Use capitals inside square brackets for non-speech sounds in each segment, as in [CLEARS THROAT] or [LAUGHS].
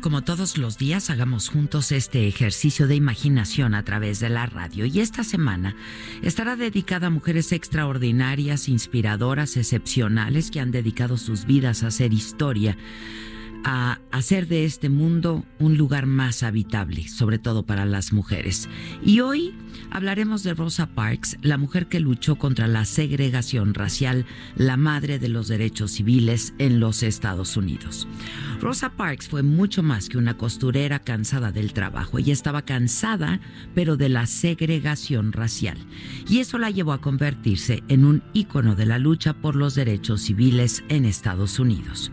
Como todos los días hagamos juntos este ejercicio de imaginación a través de la radio. Y esta semana estará dedicada a mujeres extraordinarias, inspiradoras, excepcionales que han dedicado sus vidas a hacer historia a hacer de este mundo un lugar más habitable, sobre todo para las mujeres. Y hoy hablaremos de Rosa Parks, la mujer que luchó contra la segregación racial, la madre de los derechos civiles en los Estados Unidos. Rosa Parks fue mucho más que una costurera cansada del trabajo. Ella estaba cansada, pero de la segregación racial. Y eso la llevó a convertirse en un ícono de la lucha por los derechos civiles en Estados Unidos.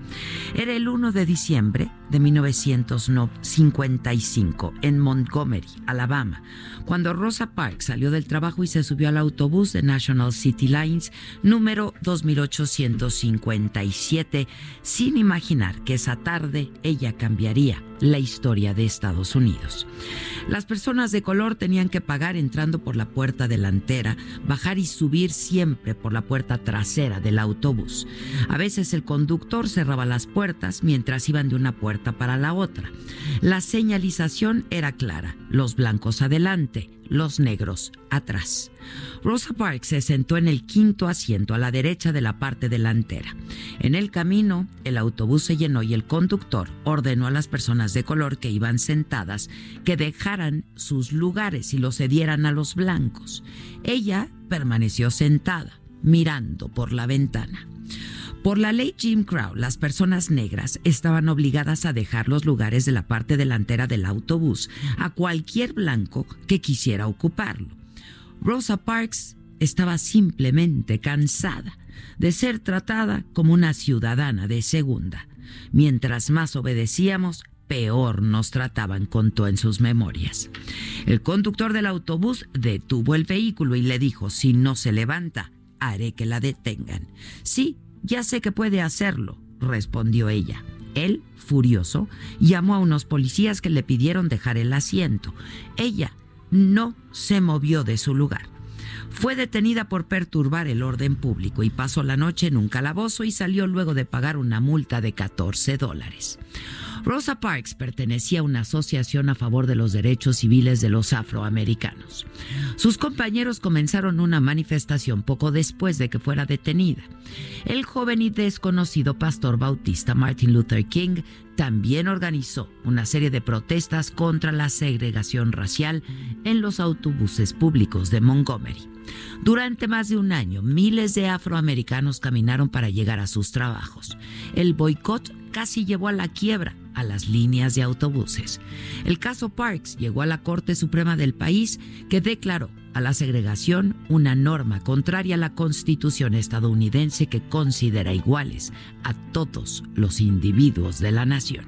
Era el 1 de diciembre de 1955 en Montgomery, Alabama, cuando Rosa Parks salió del trabajo y se subió al autobús de National City Lines número 2857 sin imaginar que esa tarde ella cambiaría la historia de Estados Unidos. Las personas de color tenían que pagar entrando por la puerta delantera, bajar y subir siempre por la puerta trasera del autobús. A veces el conductor cerraba las puertas mientras iban de una puerta para la otra. La señalización era clara, los blancos adelante, los negros atrás. Rosa Parks se sentó en el quinto asiento a la derecha de la parte delantera. En el camino, el autobús se llenó y el conductor ordenó a las personas de color que iban sentadas que dejaran sus lugares y los cedieran a los blancos. Ella permaneció sentada, mirando por la ventana. Por la ley Jim Crow, las personas negras estaban obligadas a dejar los lugares de la parte delantera del autobús a cualquier blanco que quisiera ocuparlo. Rosa Parks estaba simplemente cansada de ser tratada como una ciudadana de segunda. Mientras más obedecíamos, peor nos trataban, contó en sus memorias. El conductor del autobús detuvo el vehículo y le dijo, si no se levanta, haré que la detengan. Sí, ya sé que puede hacerlo, respondió ella. Él, furioso, llamó a unos policías que le pidieron dejar el asiento. Ella no se movió de su lugar. Fue detenida por perturbar el orden público y pasó la noche en un calabozo y salió luego de pagar una multa de 14 dólares. Rosa Parks pertenecía a una asociación a favor de los derechos civiles de los afroamericanos. Sus compañeros comenzaron una manifestación poco después de que fuera detenida. El joven y desconocido pastor bautista Martin Luther King también organizó una serie de protestas contra la segregación racial en los autobuses públicos de Montgomery. Durante más de un año, miles de afroamericanos caminaron para llegar a sus trabajos. El boicot casi llevó a la quiebra a las líneas de autobuses. El caso Parks llegó a la Corte Suprema del país que declaró a la segregación una norma contraria a la Constitución estadounidense que considera iguales a todos los individuos de la nación.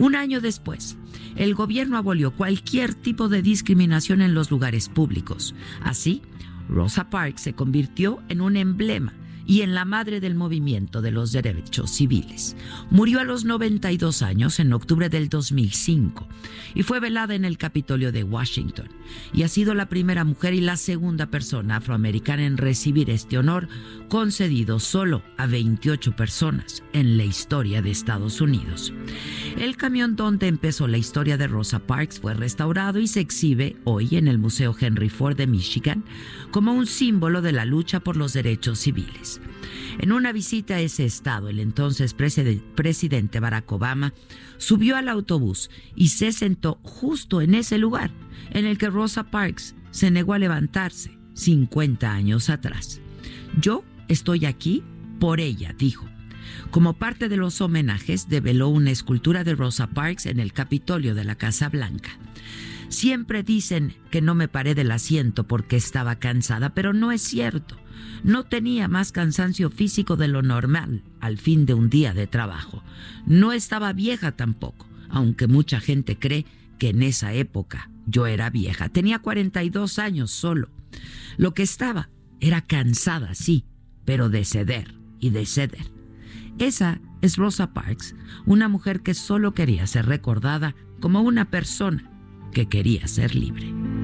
Un año después, el gobierno abolió cualquier tipo de discriminación en los lugares públicos. Así, Rosa Parks se convirtió en un emblema y en la madre del movimiento de los derechos civiles. Murió a los 92 años en octubre del 2005 y fue velada en el Capitolio de Washington y ha sido la primera mujer y la segunda persona afroamericana en recibir este honor concedido solo a 28 personas en la historia de Estados Unidos. El camión donde empezó la historia de Rosa Parks fue restaurado y se exhibe hoy en el Museo Henry Ford de Michigan como un símbolo de la lucha por los derechos civiles. En una visita a ese estado, el entonces presidente Barack Obama subió al autobús y se sentó justo en ese lugar en el que Rosa Parks se negó a levantarse 50 años atrás. Yo estoy aquí por ella, dijo. Como parte de los homenajes, develó una escultura de Rosa Parks en el Capitolio de la Casa Blanca. Siempre dicen que no me paré del asiento porque estaba cansada, pero no es cierto. No tenía más cansancio físico de lo normal al fin de un día de trabajo. No estaba vieja tampoco, aunque mucha gente cree que en esa época yo era vieja. Tenía 42 años solo. Lo que estaba era cansada, sí, pero de ceder y de ceder. Esa es Rosa Parks, una mujer que solo quería ser recordada como una persona que quería ser libre.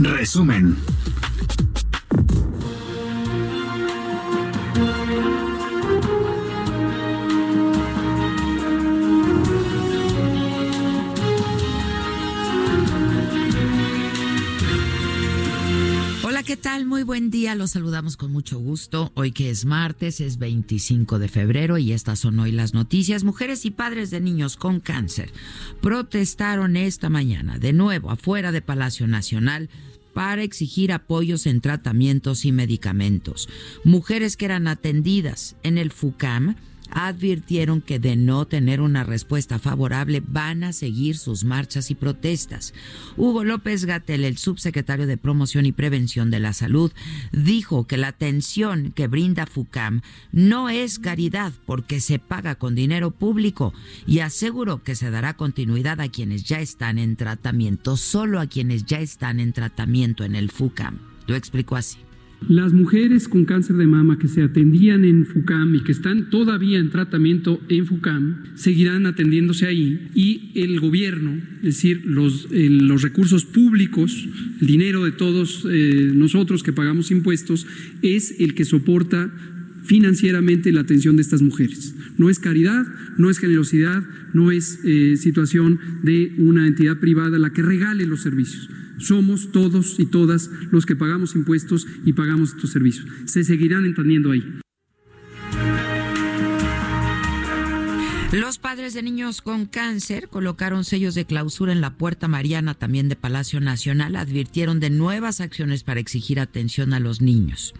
Resumen. Hola, ¿qué tal? Muy buen día, los saludamos con mucho gusto. Hoy que es martes, es 25 de febrero y estas son hoy las noticias. Mujeres y padres de niños con cáncer protestaron esta mañana de nuevo afuera de Palacio Nacional para exigir apoyos en tratamientos y medicamentos. Mujeres que eran atendidas en el FUCAM advirtieron que de no tener una respuesta favorable van a seguir sus marchas y protestas. Hugo López Gatel, el subsecretario de Promoción y Prevención de la Salud, dijo que la atención que brinda FUCAM no es caridad porque se paga con dinero público y aseguró que se dará continuidad a quienes ya están en tratamiento, solo a quienes ya están en tratamiento en el FUCAM. Lo explicó así. Las mujeres con cáncer de mama que se atendían en FUCAM y que están todavía en tratamiento en FUCAM seguirán atendiéndose ahí y el gobierno, es decir, los, los recursos públicos, el dinero de todos eh, nosotros que pagamos impuestos, es el que soporta financieramente la atención de estas mujeres. No es caridad, no es generosidad, no es eh, situación de una entidad privada la que regale los servicios somos todos y todas los que pagamos impuestos y pagamos estos servicios. Se seguirán entendiendo ahí. Los padres de niños con cáncer colocaron sellos de clausura en la puerta mariana también de Palacio Nacional, advirtieron de nuevas acciones para exigir atención a los niños.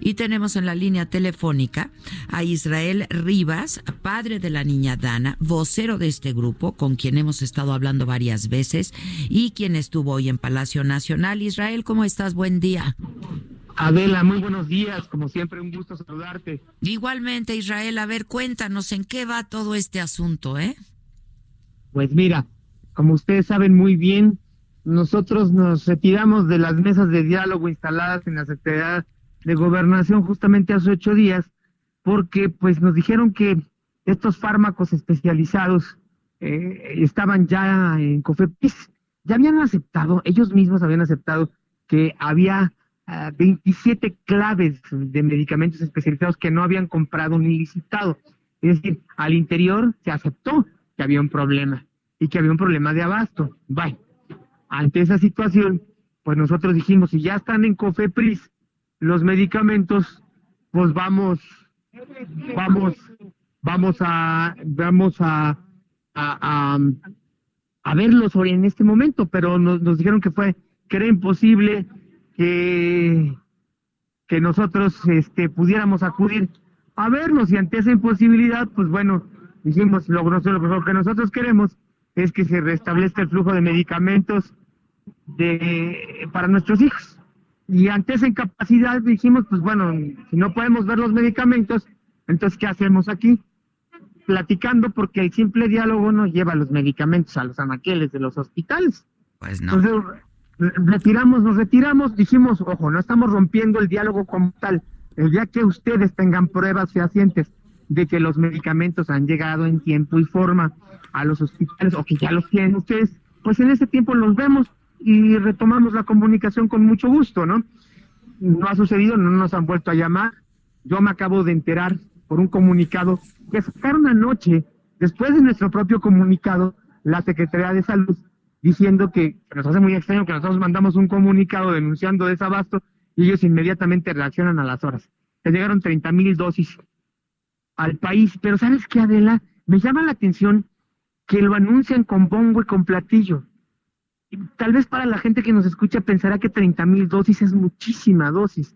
Y tenemos en la línea telefónica a Israel Rivas, padre de la niña Dana, vocero de este grupo, con quien hemos estado hablando varias veces y quien estuvo hoy en Palacio Nacional. Israel, ¿cómo estás? Buen día. Adela, muy buenos días, como siempre un gusto saludarte. Igualmente, Israel, a ver, cuéntanos en qué va todo este asunto, ¿eh? Pues mira, como ustedes saben muy bien, nosotros nos retiramos de las mesas de diálogo instaladas en la Secretaría de Gobernación justamente hace ocho días, porque pues nos dijeron que estos fármacos especializados eh, estaban ya en COFEPIS, ya habían aceptado, ellos mismos habían aceptado que había 27 claves de medicamentos especializados que no habían comprado ni licitado. Es decir, al interior se aceptó que había un problema y que había un problema de abasto. Bye. Ante esa situación, pues nosotros dijimos, si ya están en COFEPRIS los medicamentos, pues vamos, vamos, vamos a, vamos a, a, a, verlos en este momento, pero nos, nos dijeron que fue, que era imposible que, que nosotros este, pudiéramos acudir a verlos y ante esa imposibilidad, pues bueno, dijimos, lo, lo que nosotros queremos es que se restablezca el flujo de medicamentos de, para nuestros hijos. Y ante esa incapacidad dijimos, pues bueno, si no podemos ver los medicamentos, entonces ¿qué hacemos aquí? Platicando porque el simple diálogo nos lleva los medicamentos a los anaqueles de los hospitales. Pues no retiramos, nos retiramos, dijimos, ojo, no estamos rompiendo el diálogo como tal. El día que ustedes tengan pruebas fehacientes de que los medicamentos han llegado en tiempo y forma a los hospitales o que ya los tienen ustedes, pues en ese tiempo los vemos y retomamos la comunicación con mucho gusto, ¿no? No ha sucedido, no nos han vuelto a llamar. Yo me acabo de enterar por un comunicado que sacaron anoche, después de nuestro propio comunicado, la Secretaría de Salud diciendo que, nos hace muy extraño que nosotros mandamos un comunicado denunciando desabasto y ellos inmediatamente reaccionan a las horas. Se llegaron 30 mil dosis al país, pero ¿sabes qué, Adela? Me llama la atención que lo anuncian con bombo y con platillo. tal vez para la gente que nos escucha pensará que 30 mil dosis es muchísima dosis,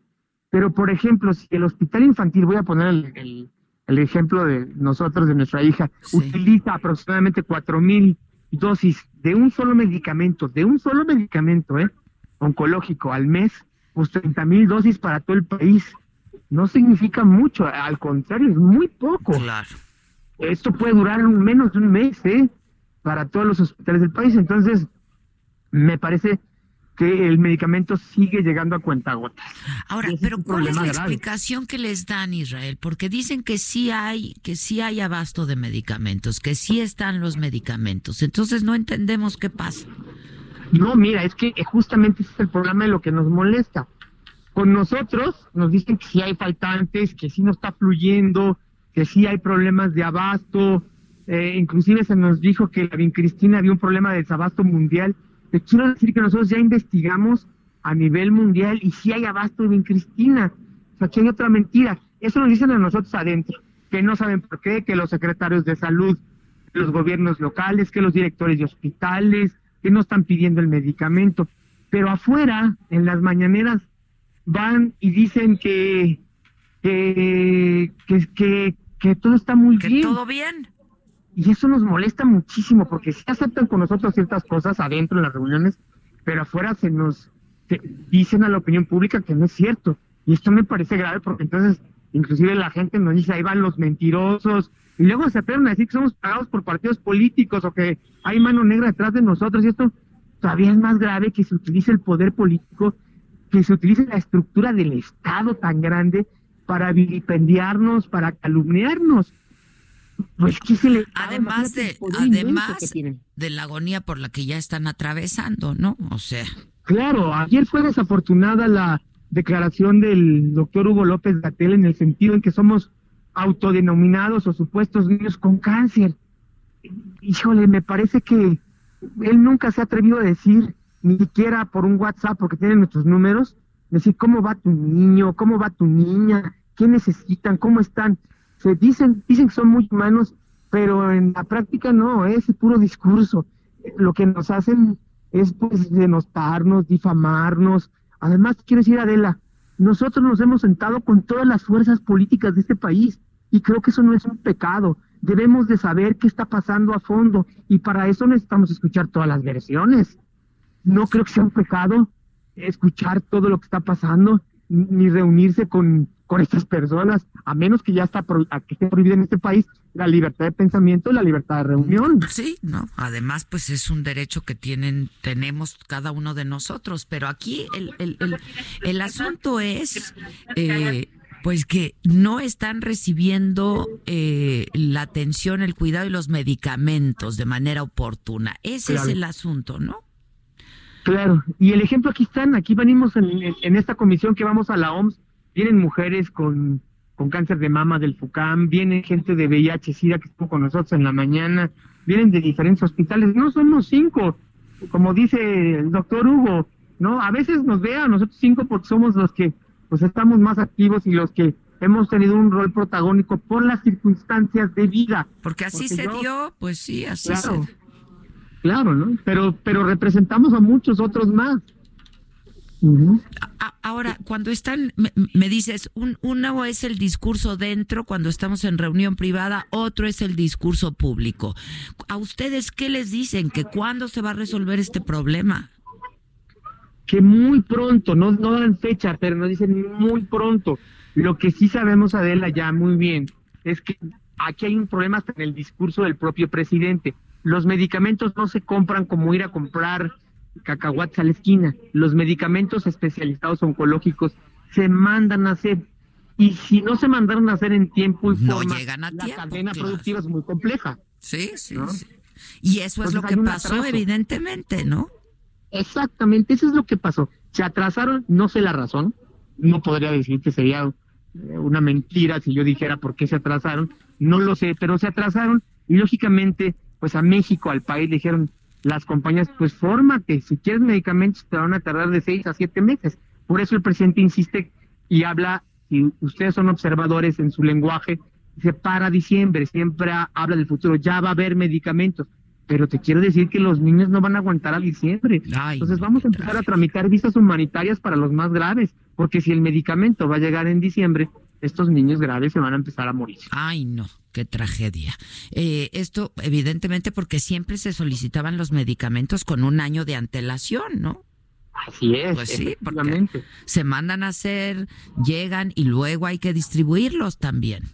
pero por ejemplo, si el hospital infantil, voy a poner el, el, ejemplo de nosotros, de nuestra hija, utiliza aproximadamente 4 mil dosis de un solo medicamento, de un solo medicamento, ¿eh? oncológico al mes, pues 30 mil dosis para todo el país. No significa mucho, al contrario, es muy poco. Claro. Esto puede durar un, menos de un mes, ¿eh? Para todos los hospitales del país. Entonces, me parece que el medicamento sigue llegando a cuentagotas. Ahora, pero ¿cuál es la explicación que les dan Israel? Porque dicen que sí hay que sí hay abasto de medicamentos, que sí están los medicamentos. Entonces no entendemos qué pasa. No, mira, es que justamente ese es el problema de lo que nos molesta. Con nosotros nos dicen que sí hay faltantes, que sí no está fluyendo, que sí hay problemas de abasto. Eh, inclusive se nos dijo que la Cristina había un problema de desabasto mundial te quiero decir que nosotros ya investigamos a nivel mundial y si hay abasto de Cristina. O sea, aquí hay otra mentira. Eso nos dicen a nosotros adentro, que no saben por qué, que los secretarios de salud, los gobiernos locales, que los directores de hospitales, que no están pidiendo el medicamento. Pero afuera, en las mañaneras, van y dicen que, que, que, que, todo está muy ¿Que bien. Todo bien. Y eso nos molesta muchísimo porque sí aceptan con nosotros ciertas cosas adentro en las reuniones, pero afuera se nos dicen a la opinión pública que no es cierto. Y esto me parece grave porque entonces inclusive la gente nos dice ahí van los mentirosos y luego se atreven a decir que somos pagados por partidos políticos o que hay mano negra detrás de nosotros y esto todavía es más grave que se utilice el poder político, que se utilice la estructura del Estado tan grande para vilipendiarnos, para calumniarnos. Pues, además de además de la agonía por la que ya están atravesando, ¿no? O sea. Claro, ayer fue desafortunada la declaración del doctor Hugo López Gatel en el sentido en que somos autodenominados o supuestos niños con cáncer. Híjole, me parece que él nunca se ha atrevido a decir, ni siquiera por un WhatsApp, porque tiene nuestros números, decir cómo va tu niño, cómo va tu niña, qué necesitan, cómo están se dicen, dicen que son muy humanos, pero en la práctica no, es puro discurso. Lo que nos hacen es pues denostarnos, difamarnos. Además, quiero decir, Adela, nosotros nos hemos sentado con todas las fuerzas políticas de este país y creo que eso no es un pecado. Debemos de saber qué está pasando a fondo y para eso necesitamos escuchar todas las versiones. No creo que sea un pecado escuchar todo lo que está pasando ni reunirse con con estas personas, a menos que ya está que esté prohibida en este país la libertad de pensamiento y la libertad de reunión. Sí, no. Además, pues es un derecho que tienen, tenemos cada uno de nosotros. Pero aquí el, el, el, el asunto es, eh, pues que no están recibiendo eh, la atención, el cuidado y los medicamentos de manera oportuna. Ese es el asunto, ¿no? Claro. Y el ejemplo aquí están. Aquí venimos en, en esta comisión que vamos a la OMS vienen mujeres con, con cáncer de mama del FUCAM, viene gente de VIH, SIDA que estuvo con nosotros en la mañana, vienen de diferentes hospitales, no somos cinco, como dice el doctor Hugo, ¿no? A veces nos ve a nosotros cinco porque somos los que pues estamos más activos y los que hemos tenido un rol protagónico por las circunstancias de vida. Porque así se dio, pues sí, así claro, se Claro, ¿no? Pero, pero representamos a muchos otros más. Ahora, cuando están, me, dices, un, uno es el discurso dentro cuando estamos en reunión privada, otro es el discurso público. ¿A ustedes qué les dicen? ¿Que cuándo se va a resolver este problema? Que muy pronto, no, no dan fecha, pero nos dicen muy pronto. Lo que sí sabemos, Adela, ya muy bien, es que aquí hay un problema hasta en el discurso del propio presidente. Los medicamentos no se compran como ir a comprar cacahuates a la esquina. Los medicamentos especializados oncológicos se mandan a hacer Y si no se mandaron a hacer en tiempo y no forma, llegan a la tiempo, cadena claro. productiva es muy compleja. Sí, sí, ¿no? sí. Y eso es lo que pasó, atraso. evidentemente, ¿no? Exactamente, eso es lo que pasó. Se atrasaron, no sé la razón, no podría decir que sería eh, una mentira si yo dijera por qué se atrasaron, no lo sé, pero se atrasaron y lógicamente, pues a México, al país, le dijeron las compañías, pues fórmate, si quieres medicamentos te van a tardar de seis a siete meses. Por eso el presidente insiste y habla, y ustedes son observadores en su lenguaje, dice para diciembre, siempre ha- habla del futuro, ya va a haber medicamentos. Pero te quiero decir que los niños no van a aguantar a diciembre. Ay, Entonces vamos a empezar a tramitar visas humanitarias para los más graves, porque si el medicamento va a llegar en diciembre, estos niños graves se van a empezar a morir. Ay, no, qué tragedia. Eh, esto, evidentemente, porque siempre se solicitaban los medicamentos con un año de antelación, ¿no? Así es, Pues sí, porque-. Se mandan a hacer, llegan y luego hay que distribuirlos también.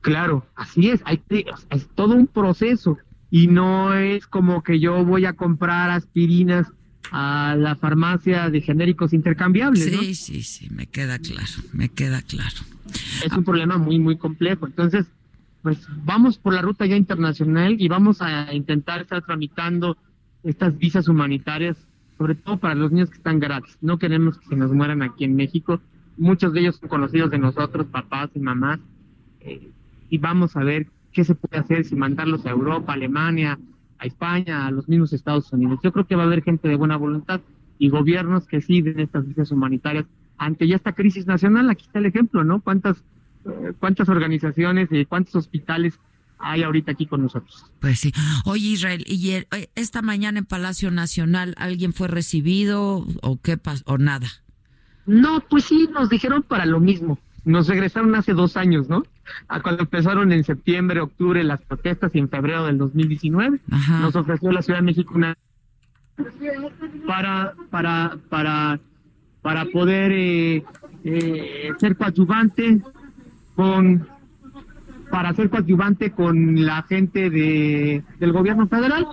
Claro, así es, hay que- es todo un proceso y no es como que yo voy a comprar aspirinas a la farmacia de genéricos intercambiables, ¿no? Sí, sí, sí, me queda claro, me queda claro. es un problema muy, muy complejo. Entonces, pues vamos por la ruta ya internacional y vamos a intentar estar tramitando estas visas humanitarias, sobre todo para los niños que están gratis. No queremos que se nos mueran aquí en México. Muchos de ellos son conocidos de nosotros, papás y mamás. Eh, y vamos a ver qué se puede hacer, si mandarlos a Europa, Alemania, a España, a los mismos Estados Unidos. Yo creo que va a haber gente de buena voluntad y gobiernos que sí den estas visas humanitarias ante ya esta crisis nacional. Aquí está el ejemplo, ¿no? ¿Cuántas, cuántas organizaciones y cuántos hospitales hay ahorita aquí con nosotros? Pues sí. Oye, Israel, y el- eh, esta mañana en Palacio Nacional, ¿alguien fue recibido o qué pasó? O nada. No, pues sí, nos dijeron para lo mismo. Nos regresaron hace dos años, ¿no? A cuando empezaron en septiembre, octubre las protestas y en febrero del 2019. Ajá. Nos ofreció la Ciudad de México una para para para para poder eh, eh, ser coadyuvante para ser coadyuvante con la gente de del gobierno federal.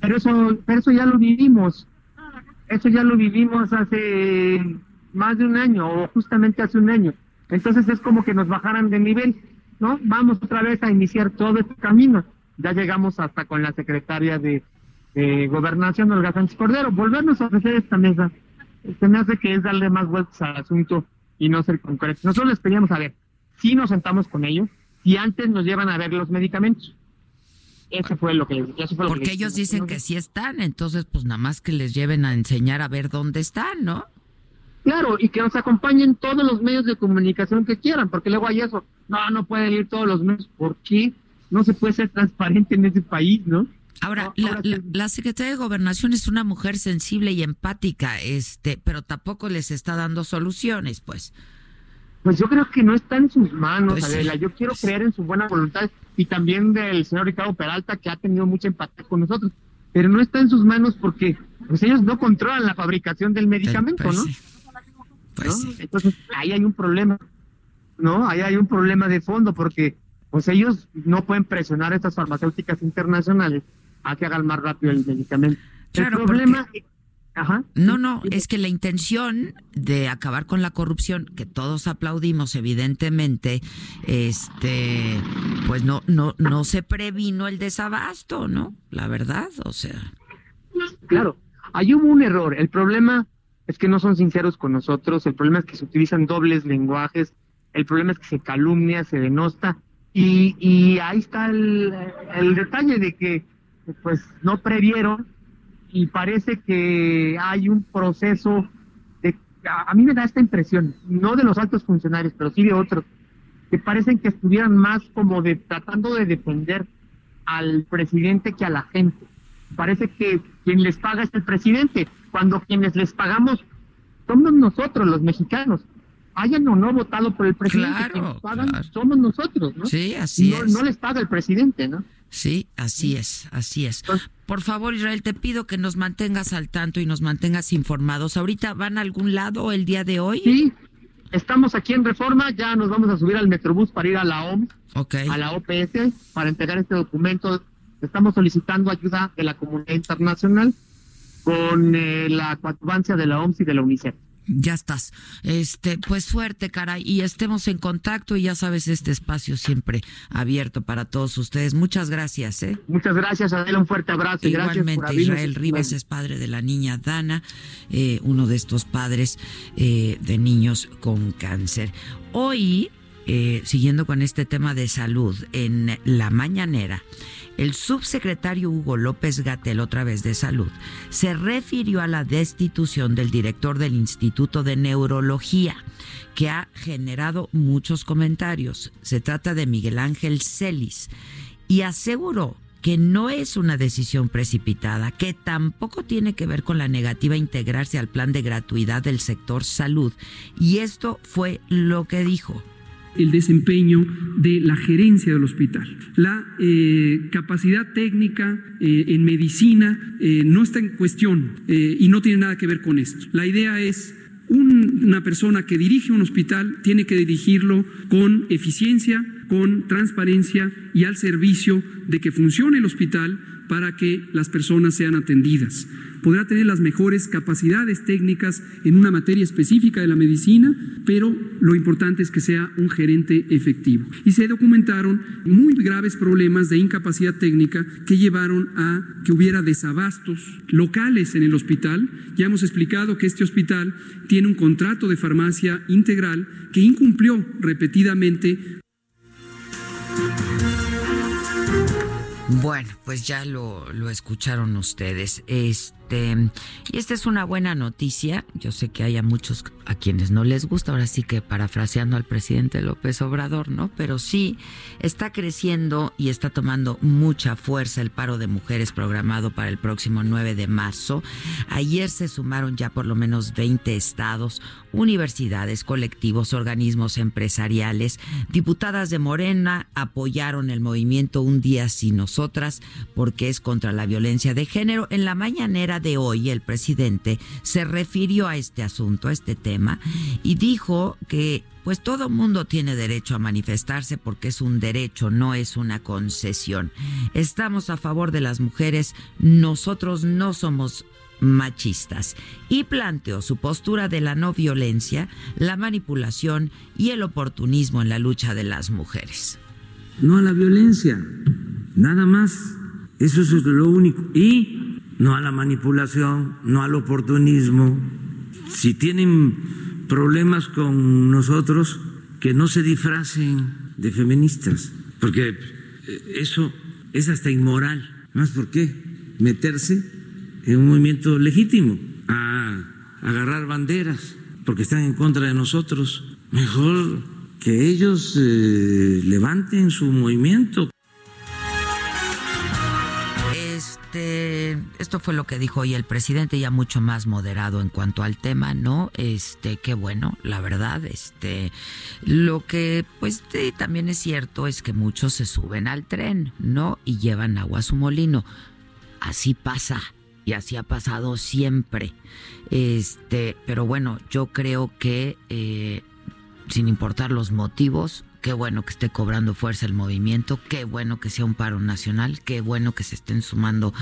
Pero eso pero eso ya lo vivimos. Eso ya lo vivimos hace más de un año o justamente hace un año. Entonces es como que nos bajaran de nivel no vamos otra vez a iniciar todo este camino. Ya llegamos hasta con la secretaria de, de gobernación Olga Sánchez Cordero. Volvernos a ofrecer esta mesa. Se me hace que es darle más vueltas al asunto y no ser concretos. Nosotros les pedíamos, a ver, si nos sentamos con ellos, si antes nos llevan a ver los medicamentos. Eso fue lo que, fue lo Porque que ellos dicen que sí están, entonces pues nada más que les lleven a enseñar a ver dónde están, ¿no? Claro, y que nos acompañen todos los medios de comunicación que quieran, porque luego hay eso. No, no pueden ir todos los medios. ¿Por qué? No se puede ser transparente en ese país, ¿no? Ahora, No, la, ahora la- sí. la secretaria de Gobernación es una mujer sensible y empática, este, pero tampoco les está dando soluciones, pues. Pues yo creo que no está en sus manos, Pues sí, Adela. Yo quiero pues creer en su buena voluntad y también del señor Ricardo Peralta, que ha tenido mucha empatía con nosotros. Pero no está en sus manos porque pues ellos no controlan la fabricación del medicamento, Pues ¿no? sí. Pues ¿no? sí. Entonces, ahí hay un problema, ¿no? Ahí hay un problema de fondo porque pues ellos no pueden presionar a estas farmacéuticas internacionales a que hagan más rápido el medicamento. Claro, el problema... Ajá. No, no, es que la intención de acabar con la corrupción, que todos aplaudimos, evidentemente, este, pues no, no, no se previno el desabasto, ¿no? La verdad, o sea. Claro, ahí hubo un error. El problema es que no son sinceros con nosotros, el problema es que se utilizan dobles lenguajes, el problema es que se calumnia, se denosta, y, y ahí está el, el detalle de que pues no previeron y parece que hay un proceso de a, a mí me da esta impresión, no de los altos funcionarios, pero sí de otros, que parecen que estuvieran más como de tratando de defender al presidente que a la gente. Parece que quien les paga es el presidente, cuando quienes les pagamos somos nosotros, los mexicanos. Hayan o no votado por el presidente, Claro, quienes pagan claro. somos nosotros, ¿no? Sí, así no, es. no les paga el presidente, ¿no? Sí, así es, así es. Por favor, Israel, te pido que nos mantengas al tanto y nos mantengas informados. ¿Ahorita van a algún lado el día de hoy? Sí, estamos aquí en Reforma, ya nos vamos a subir al Metrobús para ir a la OMS, Ok. a la OPS, para entregar este documento. Estamos solicitando ayuda de la comunidad internacional con eh, la coadyuvancia de la OMS y de la UNICEF. Ya estás. Este, pues suerte, caray, y estemos en contacto y ya sabes, este espacio siempre abierto para todos ustedes. Muchas gracias, ¿eh? Muchas gracias, Adela, un fuerte abrazo. Igualmente, Israel Rivas es padre de la niña Dana, eh, uno de estos padres eh, de niños con cáncer. Hoy, eh, siguiendo con este tema de salud, en la mañanera, el subsecretario Hugo López Gatel, otra vez de salud, se refirió a la destitución del director del Instituto de Neurología, que ha generado muchos comentarios. Se trata de Miguel Ángel Celis y aseguró que no es una decisión precipitada, que tampoco tiene que ver con la negativa a integrarse al plan de gratuidad del sector salud. Y esto fue lo que dijo el desempeño de la gerencia del hospital. La eh, capacidad técnica eh, en medicina eh, no está en cuestión y no tiene nada que ver con esto. La idea es una persona que dirige un hospital tiene que dirigirlo con eficiencia, con transparencia y al servicio de que funcione el hospital para que las personas sean atendidas podrá tener las mejores capacidades técnicas en una materia específica de la medicina, pero lo importante es que sea un gerente efectivo. Y se documentaron muy graves problemas de incapacidad técnica que llevaron a que hubiera desabastos locales en el hospital. Ya hemos explicado que este hospital tiene un contrato de farmacia integral que incumplió repetidamente bueno, pues ya lo, lo escucharon ustedes. Este este, y esta es una buena noticia. Yo sé que hay a muchos a quienes no les gusta, ahora sí que parafraseando al presidente López Obrador, ¿no? Pero sí está creciendo y está tomando mucha fuerza el paro de mujeres programado para el próximo 9 de marzo. Ayer se sumaron ya por lo menos 20 estados, universidades, colectivos, organismos empresariales. Diputadas de Morena apoyaron el movimiento Un día sin nosotras porque es contra la violencia de género. En la mañanera de hoy el presidente se refirió a este asunto, a este tema, y dijo que pues todo mundo tiene derecho a manifestarse porque es un derecho, no es una concesión. Estamos a favor de las mujeres, nosotros no somos machistas y planteó su postura de la no violencia, la manipulación y el oportunismo en la lucha de las mujeres. No a la violencia, nada más. Eso es lo único. Y no a la manipulación, no al oportunismo. Si tienen problemas con nosotros, que no se disfracen de feministas, porque eh, eso es hasta inmoral. ¿Más por qué? Meterse en un movimiento legítimo, a agarrar banderas, porque están en contra de nosotros. Mejor que ellos eh, levanten su movimiento. Esto fue lo que dijo hoy el presidente, ya mucho más moderado en cuanto al tema, ¿no? Este, qué bueno, la verdad, este, lo que pues también es cierto es que muchos se suben al tren, ¿no? Y llevan agua a su molino. Así pasa y así ha pasado siempre. Este, pero bueno, yo creo que eh, sin importar los motivos, Qué bueno que esté cobrando fuerza el movimiento, qué bueno que sea un paro nacional, qué bueno que se estén sumando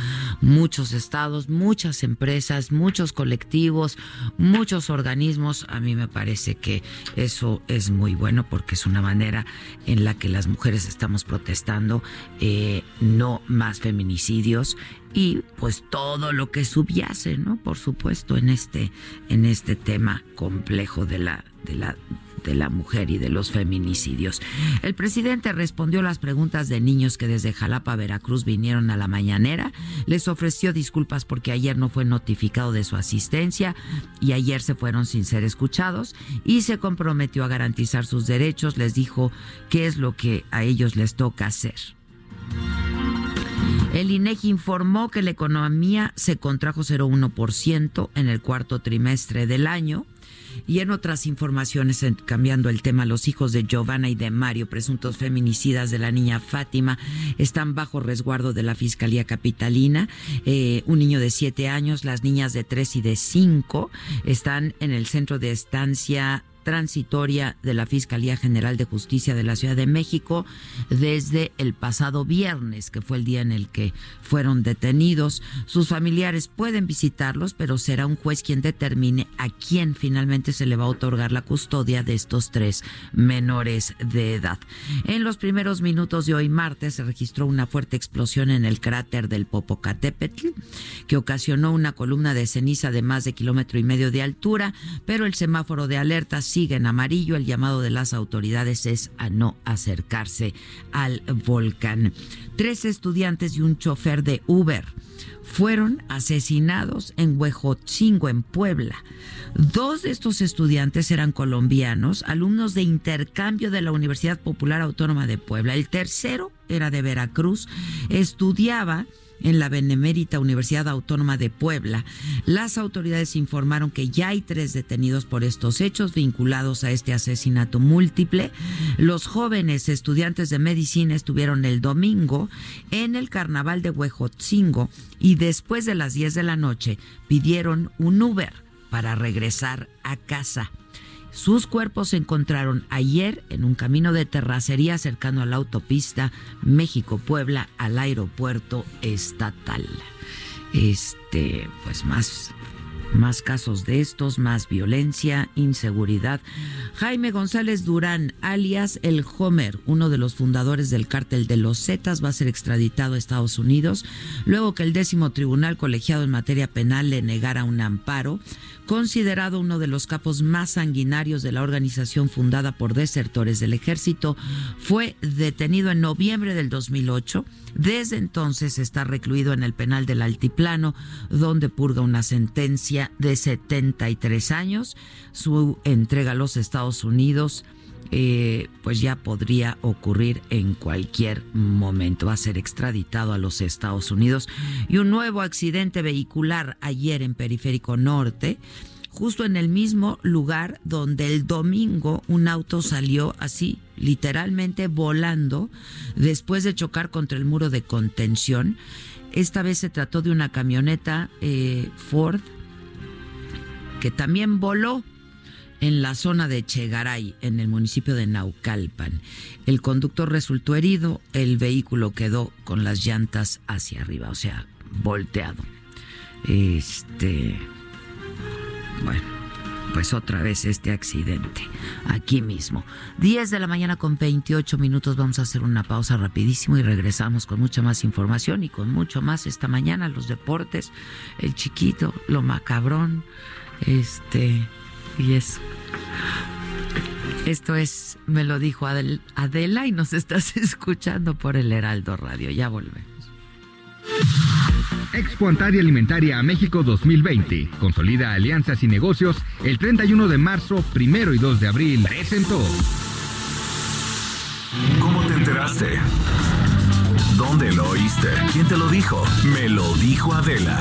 muchos estados, muchas empresas, muchos colectivos, muchos organismos. A mí me parece que eso es muy bueno porque es una manera en la que las mujeres estamos protestando eh, no más feminicidios y pues todo lo que subyace, ¿no? Por supuesto en este en este tema complejo de la de la de la mujer y de los feminicidios. El presidente respondió las preguntas de niños que desde Jalapa, Veracruz vinieron a la mañanera. Les ofreció disculpas porque ayer no fue notificado de su asistencia y ayer se fueron sin ser escuchados y se comprometió a garantizar sus derechos. Les dijo qué es lo que a ellos les toca hacer. El INEGI informó que la economía se contrajo 0,1% en el cuarto trimestre del año y en otras informaciones, cambiando el tema, los hijos de Giovanna y de Mario, presuntos feminicidas de la niña Fátima, están bajo resguardo de la Fiscalía Capitalina. Eh, un niño de siete años, las niñas de tres y de cinco están en el centro de estancia transitoria de la Fiscalía General de Justicia de la Ciudad de México desde el pasado viernes, que fue el día en el que fueron detenidos. Sus familiares pueden visitarlos, pero será un juez quien determine a quién finalmente se le va a otorgar la custodia de estos tres menores de edad. En los primeros minutos de hoy martes se registró una fuerte explosión en el cráter del Popocatépetl que ocasionó una columna de ceniza de más de kilómetro y medio de altura, pero el semáforo de alerta sigue en amarillo. El llamado de las autoridades es a no acercarse al volcán. Tres estudiantes y un chofer de Uber fueron asesinados en Huejotzingo, en Puebla. Dos de estos estudiantes eran colombianos, alumnos de intercambio de la Universidad Popular Autónoma de Puebla. El tercero era de Veracruz, estudiaba en la Benemérita Universidad Autónoma de Puebla, las autoridades informaron que ya hay tres detenidos por estos hechos vinculados a este asesinato múltiple. Los jóvenes estudiantes de medicina estuvieron el domingo en el carnaval de Huejotzingo y después de las 10 de la noche pidieron un Uber para regresar a casa. Sus cuerpos se encontraron ayer en un camino de terracería cercano a la autopista México-Puebla al aeropuerto estatal. Este, pues más más casos de estos, más violencia, inseguridad. Jaime González Durán, alias El Homer, uno de los fundadores del cártel de los Zetas, va a ser extraditado a Estados Unidos luego que el décimo tribunal colegiado en materia penal le negara un amparo considerado uno de los capos más sanguinarios de la organización fundada por desertores del ejército, fue detenido en noviembre del 2008. Desde entonces está recluido en el penal del Altiplano, donde purga una sentencia de 73 años. Su entrega a los Estados Unidos eh, pues ya podría ocurrir en cualquier momento. Va a ser extraditado a los Estados Unidos. Y un nuevo accidente vehicular ayer en Periférico Norte justo en el mismo lugar donde el domingo un auto salió así, literalmente volando, después de chocar contra el muro de contención. Esta vez se trató de una camioneta eh, Ford que también voló en la zona de Chegaray, en el municipio de Naucalpan. El conductor resultó herido, el vehículo quedó con las llantas hacia arriba, o sea, volteado. Este. Bueno, pues otra vez este accidente, aquí mismo. 10 de la mañana con 28 minutos, vamos a hacer una pausa rapidísimo y regresamos con mucha más información y con mucho más esta mañana, los deportes, el chiquito, lo macabrón, este y eso. Esto es, me lo dijo Adela y nos [LAUGHS] estás escuchando por el Heraldo Radio. Ya volvemos. Expo Antaria Alimentaria a México 2020. Consolida alianzas y negocios el 31 de marzo, primero y 2 de abril. Presentó. ¿Cómo te enteraste? ¿Dónde lo oíste? ¿Quién te lo dijo? Me lo dijo Adela.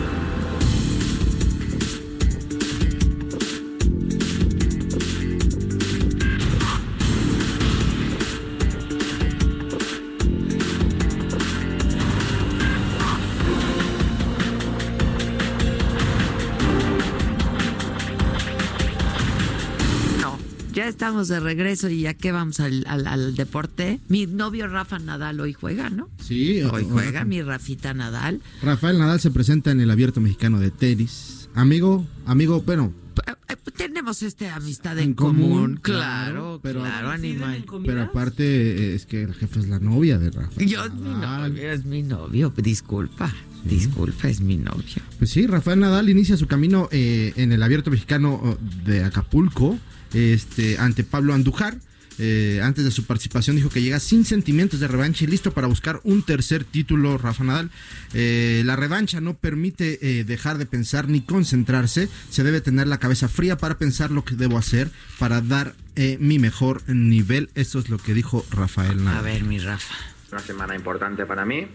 Estamos de regreso y ya que vamos al, al, deporte. Mi novio Rafa Nadal hoy juega, ¿no? Sí. Hoy juega mi Rafita Nadal. Rafael Nadal se presenta en el Abierto Mexicano de Tenis. Amigo, amigo, bueno, eh, tenemos este amistad en, común, claro, pero, claro, animal. Pero aparte eh, es que el jefe es la novia de Rafael. Yo es mi novio, es mi novio, disculpa. Disculpa, es mi novio. Pues sí, Rafael Nadal inicia su camino eh, en el abierto mexicano de Acapulco este, ante Pablo Andújar. Eh, antes de su participación dijo que llega sin sentimientos de revancha y listo para buscar un tercer título, Rafa Nadal. Eh, la revancha no permite eh, dejar de pensar ni concentrarse, se debe tener la cabeza fría para pensar lo que debo hacer para dar mi mejor nivel. Esto es lo que dijo Rafael Nadal. A ver, mi Rafa. Una semana importante para mí,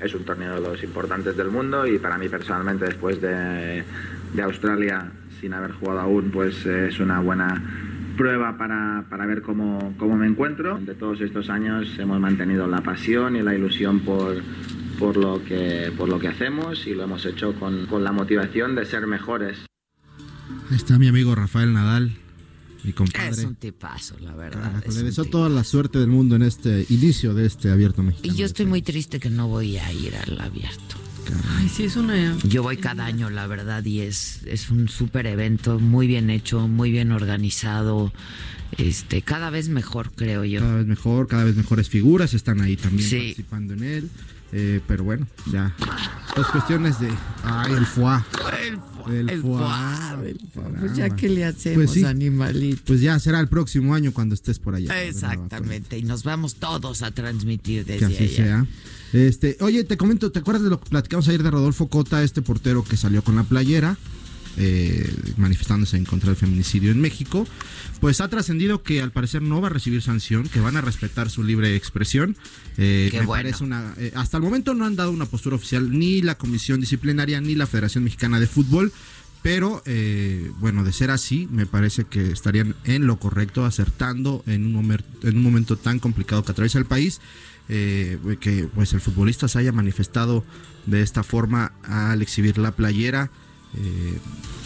es un torneo de los importantes del mundo y para mí personalmente después de, de Australia sin haber jugado aún pues es una buena prueba para, para ver cómo, cómo, me encuentro. De todos estos años hemos mantenido la pasión y la ilusión por, por, lo, que, por lo que hacemos y lo hemos hecho con, con la motivación de ser mejores. Ahí está mi amigo Rafael Nadal, mi compadre. Es un tipazo, la verdad. Carajo, le deseo toda la suerte del mundo en este inicio de este abierto mexicano. Y yo estoy muy triste que no voy a ir al abierto. Ay, sí, es una... Yo voy cada año, la verdad, y es, es un súper evento, muy bien hecho, muy bien organizado. Este, cada vez mejor, creo yo. Cada vez mejor, cada vez mejores figuras están ahí también Sí. participando en él. Eh, pero bueno, ya. Las cuestiones de. Ay, el foie. El, El el foie. foie, el foie. Pues ya que le hacemos, Pues sí. animalito. Pues ya será el próximo año cuando estés por allá. Exactamente, y nos vamos todos a transmitir Que desde así allá. sea. Este, oye, te comento, ¿te acuerdas de lo que platicamos ayer de Rodolfo Cota, este portero que salió con la playera, eh, manifestándose en contra del feminicidio en México? Pues ha trascendido que al parecer no va a recibir sanción, que van a respetar su libre expresión. Eh, Qué me bueno. parece una, eh, hasta el momento no han dado una postura oficial ni la Comisión Disciplinaria ni la Federación Mexicana de Fútbol. Pero eh, bueno, de ser así, me parece que estarían en lo correcto, acertando en un, momer- en un momento tan complicado que atraviesa el país, eh, que pues el futbolista se haya manifestado de esta forma al exhibir la playera, eh,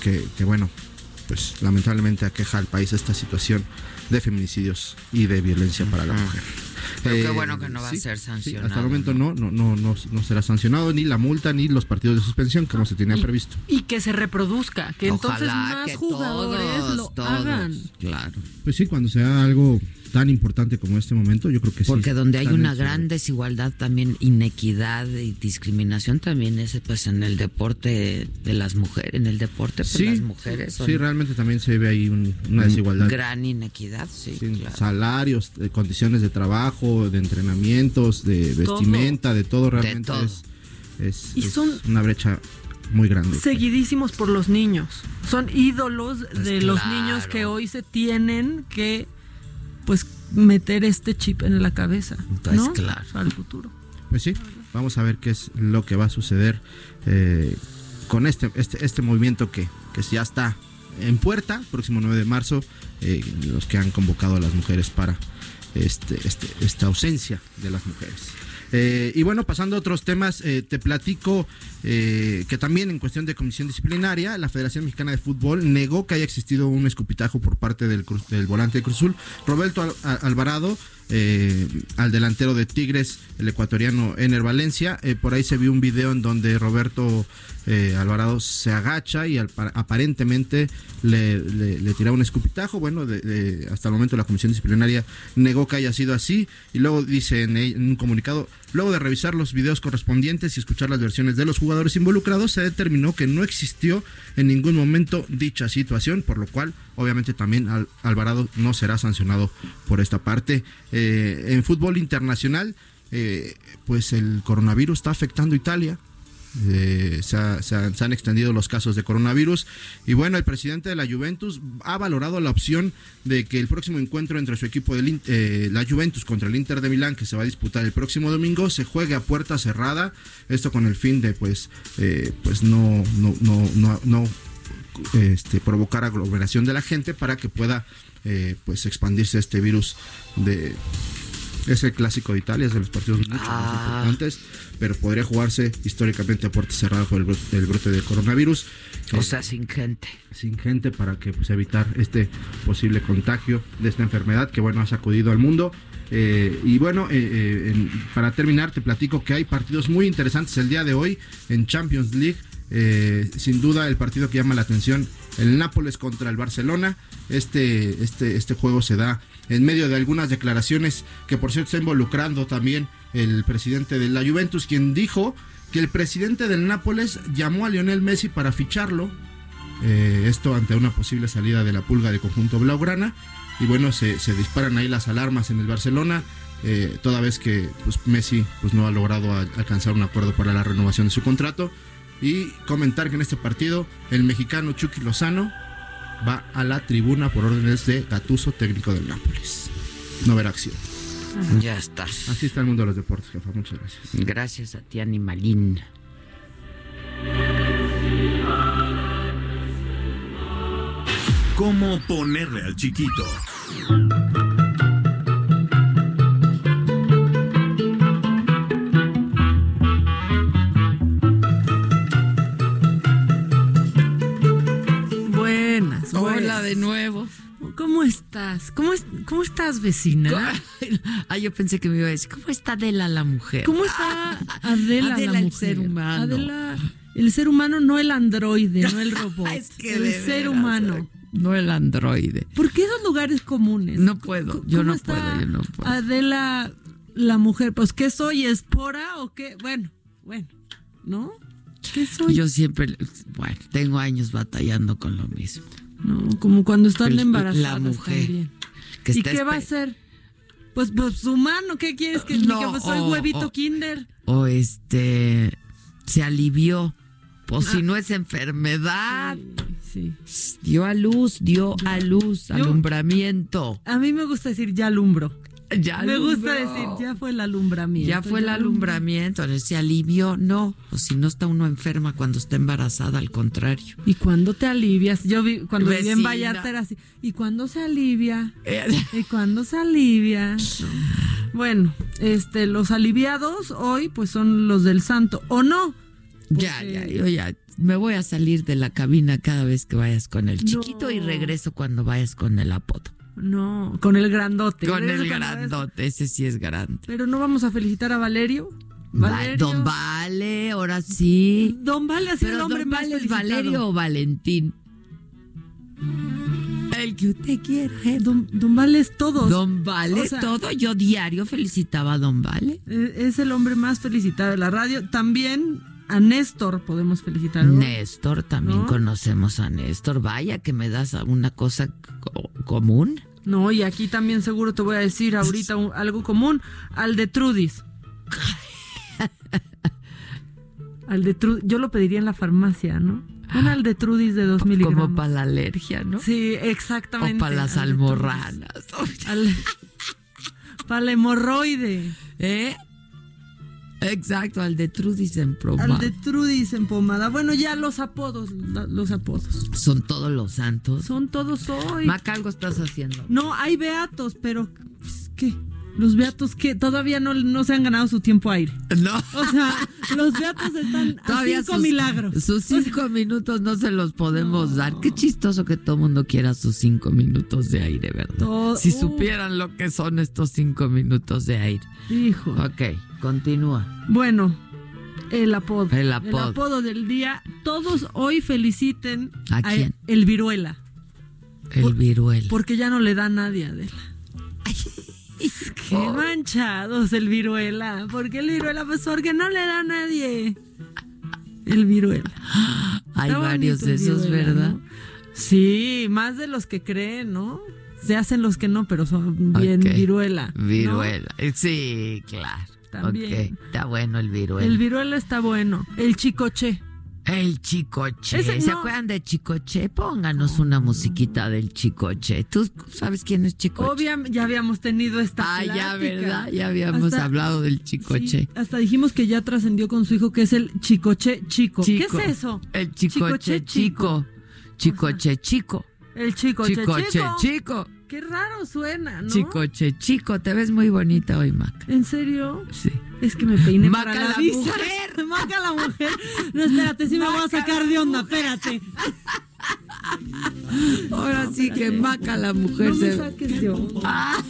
que, que, bueno, pues lamentablemente aqueja al país esta situación de feminicidios y de violencia para la mujer. Pero qué Eh, bueno que no va a sí, ser sí, sancionado. hasta el momento no, no, no, no, no será sancionado ni la multa ni los partidos de suspensión como se tenía Y- previsto. Y que se reproduzca, que entonces Ojalá más que jugadores todos, lo todos, hagan. Claro. Pues sí, cuando sea algo tan importante como este momento, yo creo que sí. Porque donde hay una gran desigualdad también, inequidad y discriminación también es pues en el deporte de las mujeres, en el deporte pues, Sí, las mujeres son sí, realmente también se ve ahí un- una desigualdad. gran inequidad, sí, Sí, claro. Salarios, de condiciones de trabajo, de entrenamientos, de vestimenta, de todo realmente todo. es, es- Y es son- una brecha muy grande. Seguidísimos por los niños. Son ídolos de los claro. niños que hoy se tienen que pues meter este chip en la cabeza. Pues ¿no? claro. Al futuro. Pues sí, vamos a ver qué es lo que va a suceder eh, con este, este, este movimiento que, que ya está en puerta, próximo 9 de marzo, eh, los que han convocado a las mujeres para este, este, esta ausencia de las mujeres. Eh, y bueno, pasando a otros temas, eh, te platico eh, que también en cuestión de comisión disciplinaria, la Federación Mexicana de Fútbol negó que haya existido un escupitajo por parte del, volante de Cruzul, Roberto Al- Al- Alvarado, eh, al delantero de Tigres, el ecuatoriano Ener Valencia. Eh, por ahí se vio un video en donde Roberto eh, Alvarado se agacha y aparentemente le, le, tira un escupitajo. Bueno, de- hasta el momento la comisión disciplinaria negó que haya sido así y luego dice en, en un comunicado, luego de revisar los videos correspondientes y escuchar las versiones de los jugadores involucrados, se determinó que no existió en ningún momento dicha situación, por lo cual obviamente también Al- Alvarado no será sancionado por esta parte. Eh, en fútbol internacional, eh, pues el coronavirus está afectando a Italia. Eh, se, ha- se han- extendido los casos de coronavirus. Y bueno, el presidente de la Juventus ha valorado la opción de que el próximo encuentro entre su equipo de la Juventus contra el Inter de Milán que se va a disputar el próximo domingo se juegue a puerta cerrada, esto con el fin de pues, eh, pues no, no, no, no, no, este, provocar aglomeración de la gente para que pueda eh, pues expandirse este virus de es el clásico de Italia, es de los partidos mucho Ah. más importantes, pero podría jugarse históricamente a puerta cerrada por el, bro- el brote de coronavirus. O sea, sin gente. sin gente para que pues, evitar este posible contagio de esta enfermedad que bueno ha sacudido al mundo. Eh, y bueno, eh, eh, en- para terminar te platico que hay partidos muy interesantes el día de hoy en Champions League. Eh, sin duda el partido que llama la atención, el Nápoles contra el Barcelona. Este, este, este juego se da en medio de algunas declaraciones que por cierto está involucrando también el presidente de la Juventus, quien dijo que el presidente del Nápoles llamó a Lionel Messi para ficharlo eh, esto ante una posible salida de la pulga de conjunto Blaugrana. Y bueno, se, disparan ahí las alarmas en el Barcelona, eh, toda vez que pues, Messi pues, no ha logrado alcanzar un acuerdo para la renovación de su contrato. Y comentar que en este partido el mexicano Chucky Lozano va a la tribuna por órdenes de Gatuso, técnico del Nápoles. No verá acción. Ya estás. Así está el mundo de los deportes, jefa. Muchas gracias. Gracias a ti, animalín. ¿Cómo ponerle al chiquito? De nuevo. ¿Cómo estás? ¿Cómo, es- cómo estás, vecina? Ah, yo pensé que me iba a decir, ¿cómo está Adela la mujer? ¿Cómo está Adela, Adela, la el mujer? ser humano. Adela, el ser humano, no el androide, no el [LAUGHS] robot. Es que el ser veras, humano. No el androide. ¿Por qué esos lugares comunes? No puedo, ¿Cómo yo no está puedo, yo no puedo. Adela, la mujer, pues ¿qué soy? ¿Espora o qué? Bueno, bueno, ¿no? ¿Qué soy? Yo siempre, bueno, tengo años batallando con lo mismo. No, como cuando están El- embarazadas la mujer también. que ¿Y qué va a hacer? Pues, pues humano, ¿qué quieres que, No, que pues, soy o- huevito o- kinder? O este, se alivió. Pues si no es enfermedad. Sí, sí. Dio a luz, dio a luz, alumbramiento. A mí me gusta decir ya alumbro. Ya me gusta decir ya fue el alumbramiento. Ya fue el alumbramiento, se alivió, no. O si no está uno enferma cuando está embarazada, al contrario. ¿Y cuándo te alivias? Yo vi, cuando viví en Vecina. Vallarta era así. ¿Y cuándo se alivia? Eh, ¿Y cuándo se alivia? No. Bueno, este, los aliviados hoy pues son los del santo, ¿o no? Ya, Porque- ya, yo ya me voy a salir de la cabina cada vez que vayas con el chiquito y regreso cuando vayas con el apodo. No, con el grandote. Con el grandote, ese sí es grande. Pero no vamos a felicitar a Valerio. Va- Valerio. Don Vale, ahora sí. Don Vale sido el hombre Don más Vale es. Valerio o Valentín. El que usted quiera. Eh, Don, Don Vale es todos. Don Vale, O sea- todo. Yo diario felicitaba a Don Vale. Eh, Es el hombre más felicitado de la radio. También a Néstor podemos felicitar. Néstor, también ¿No? conocemos a Néstor. Vaya que me das una cosa co- común. No, y aquí también seguro te voy a decir ahorita un- algo común. Al de Trudis. [LAUGHS] al de Trudis. Yo lo pediría en la farmacia, ¿no? Un al de Trudis de dos miligramos. Como para la alergia, ¿no? Sí, exactamente. O para las almorranas. Al- [LAUGHS] para la hemorroide. ¿Eh? Exacto, al de Trudis en promo. Al de Trudis en pomada. Bueno, ya los apodos. Los apodos. Son todos los santos. Son todos hoy. Maca, algo estás haciendo. No, hay beatos, pero pues, ¿qué? Los beatos que todavía no, no se han ganado su tiempo aire. No. O sea, los beatos están a Todavía cinco sus, milagros. Sus cinco minutos no se los podemos dar. Qué chistoso que todo mundo quiera sus cinco minutos de aire, ¿verdad? Todo- si uh. supieran lo que son estos cinco minutos de aire. Hijo. Ok, continúa. Bueno, el apodo. El apodo. del día. Todos hoy feliciten ¿A quién? el viruela. El Por- viruela. Porque ya no le da a nadie, Adela. Qué manchados el viruela. ¿Por qué el viruela? Pues porque no le da a nadie. El viruela. Hay Está varios de esos, viruela, ¿verdad? ¿no? Sí, más de los que creen, ¿no? Se hacen los que no, pero son bien viruela. ¿no? Viruela. Eh, Sí, claro. También. Está bueno el viruela. El viruela está bueno. El chicoche. El chicoche. Ese ¿Se no. acuerdan de Chicoche? Pónganos una musiquita del Chicoche. ¿Tú sabes quién es Chicoche? Obviamente, ya habíamos tenido esta Ah, ya. ¿verdad? Ya habíamos Hasta- hablado del Chicoche. Sí, hasta dijimos que ya trascendió con su hijo que es el chicoche chico. Chico. ¿Qué es eso? El Chicoche Chicoche chico. Chicoche chico. El chicoche Chicoche chico. chico. Qué raro suena, ¿no? Chicoche chico. Te ves muy bonita hoy, Maca. ¿En serio? Sí. Es que me peiné Maca para la, la visa. mujer. [LAUGHS] Maca la mujer. No, espérate, sí me voy a sacar de onda, espérate. Ahora sí que Maca la mujer No me se. saques de onda. Ah.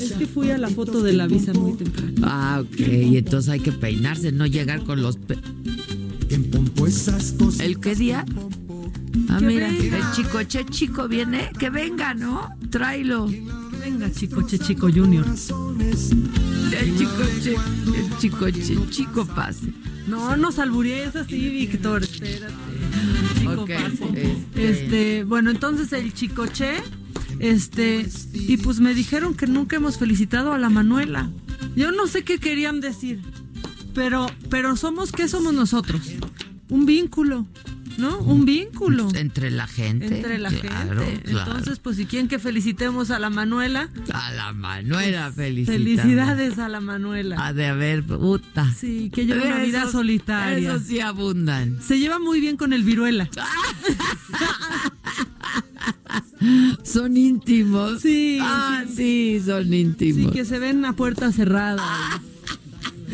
Es que fui a la foto de la visa muy temprano. Ah, ok. Y entonces hay que peinarse, no llegar con los. pe- ¿El qué día? Ah, mira, venga. el chicoche chico viene. Que venga, ¿no? Tráelo. Venga, chicoche chico junior. El chicoche, el chicoche chico pase. No, nos alburees así, Víctor. Espérate. Chico pase. este- Este, bueno, entonces el chicoche, este, y pues me dijeron que nunca hemos felicitado a la Manuela. Yo no sé qué querían decir, pero, pero somos, ¿qué somos nosotros? Un vínculo. ¿No? Un vínculo. Entre la gente. Entre la claro, gente. claro. Entonces, pues si quieren que felicitemos a la Manuela. A la Manuela, felicidades. Felicidades a la Manuela. Ha de haber, puta. Sí, que lleva una vida solitaria. Esos sí abundan. Se lleva muy bien con el viruela. [LAUGHS] Son íntimos. Sí, Ah, sí. sí, son Sí, íntimos. que se ven a puerta cerrada. Y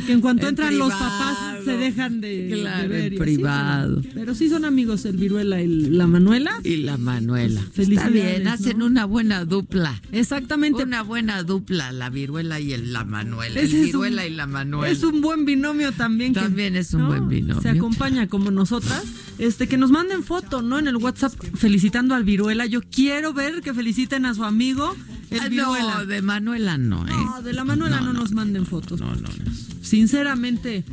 que en cuanto En entran los papás se dejan de, Claro, de ver. en privado. pero, pero sí son amigos el viruela y la Manuela. Y la Manuela. Está Felicidades, bien, ¿no? hacen una buena dupla. Exactamente. Una buena dupla, la viruela y el, la Manuela. El Ese es viruela un- y la Manuela. Es un buen binomio también. que, También es un ¿no? buen binomio. Se acompaña como nosotras. Este, que nos manden foto, ¿no? En el WhatsApp felicitando al Viruela. Yo quiero ver que feliciten a su amigo, el Ah, Viruela. no, de Manuela no, ¿eh? No, de la Manuela no, nos manden fotos. No, no, no. Sinceramente,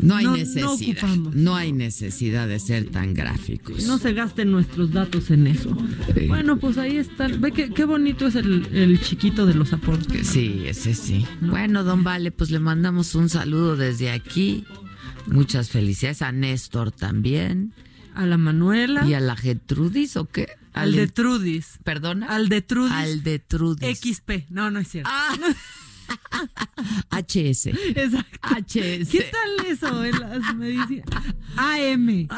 No hay necesidad. ocupamos. No, hay necesidad de ser tan gráficos. no se gasten nuestros datos en eso. Sí. Bueno, pues ahí está. Ve que qué bonito es el, el chiquito de los aportes. Sí, ese sí. Bueno, don Vale, pues le mandamos un saludo desde aquí. Muchas felicidades a Néstor también. A la Manuela. ¿Y a la Getrudis o qué? Al de Trudis. ¿Perdona? Al de Trudis. Al de Trudis. XP. No, no es cierto. Ah. [LAUGHS] HS. Exacto. HS. ¿Qué tal eso en las medicinas? AM.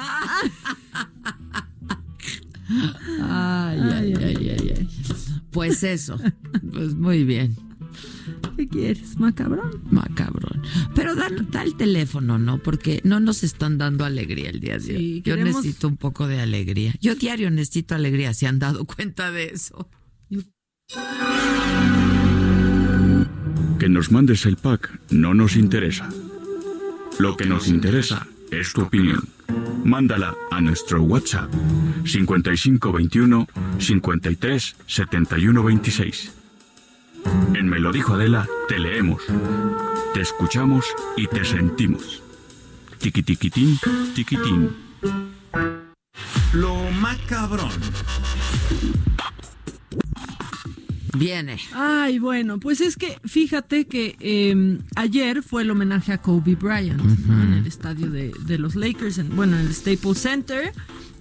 Ay, ay, ay, ay, ay. Pues eso. Pues muy bien. ¿Qué quieres? Macabrón. Macabrón. Pero da, da el teléfono, ¿no? Porque no nos están dando alegría el día de hoy. Sí, Yo queremos- necesito un poco de alegría. Yo diario necesito alegría. ¿Se han dado cuenta de eso? Que nos mandes el pack no nos interesa. Lo que nos interesa es tu opinión. Mándala a nuestro WhatsApp 5521 53 71 26. En Me lo dijo Adela, te leemos, te escuchamos y te sentimos. Tiqui tiquitín, tiquitín. Lo macabrón. Viene. Ay, bueno, pues es que fíjate que eh, ayer fue el homenaje a Kobe Bryant ¿no? en el estadio de, de los Lakers, en, bueno, en el Staples Center.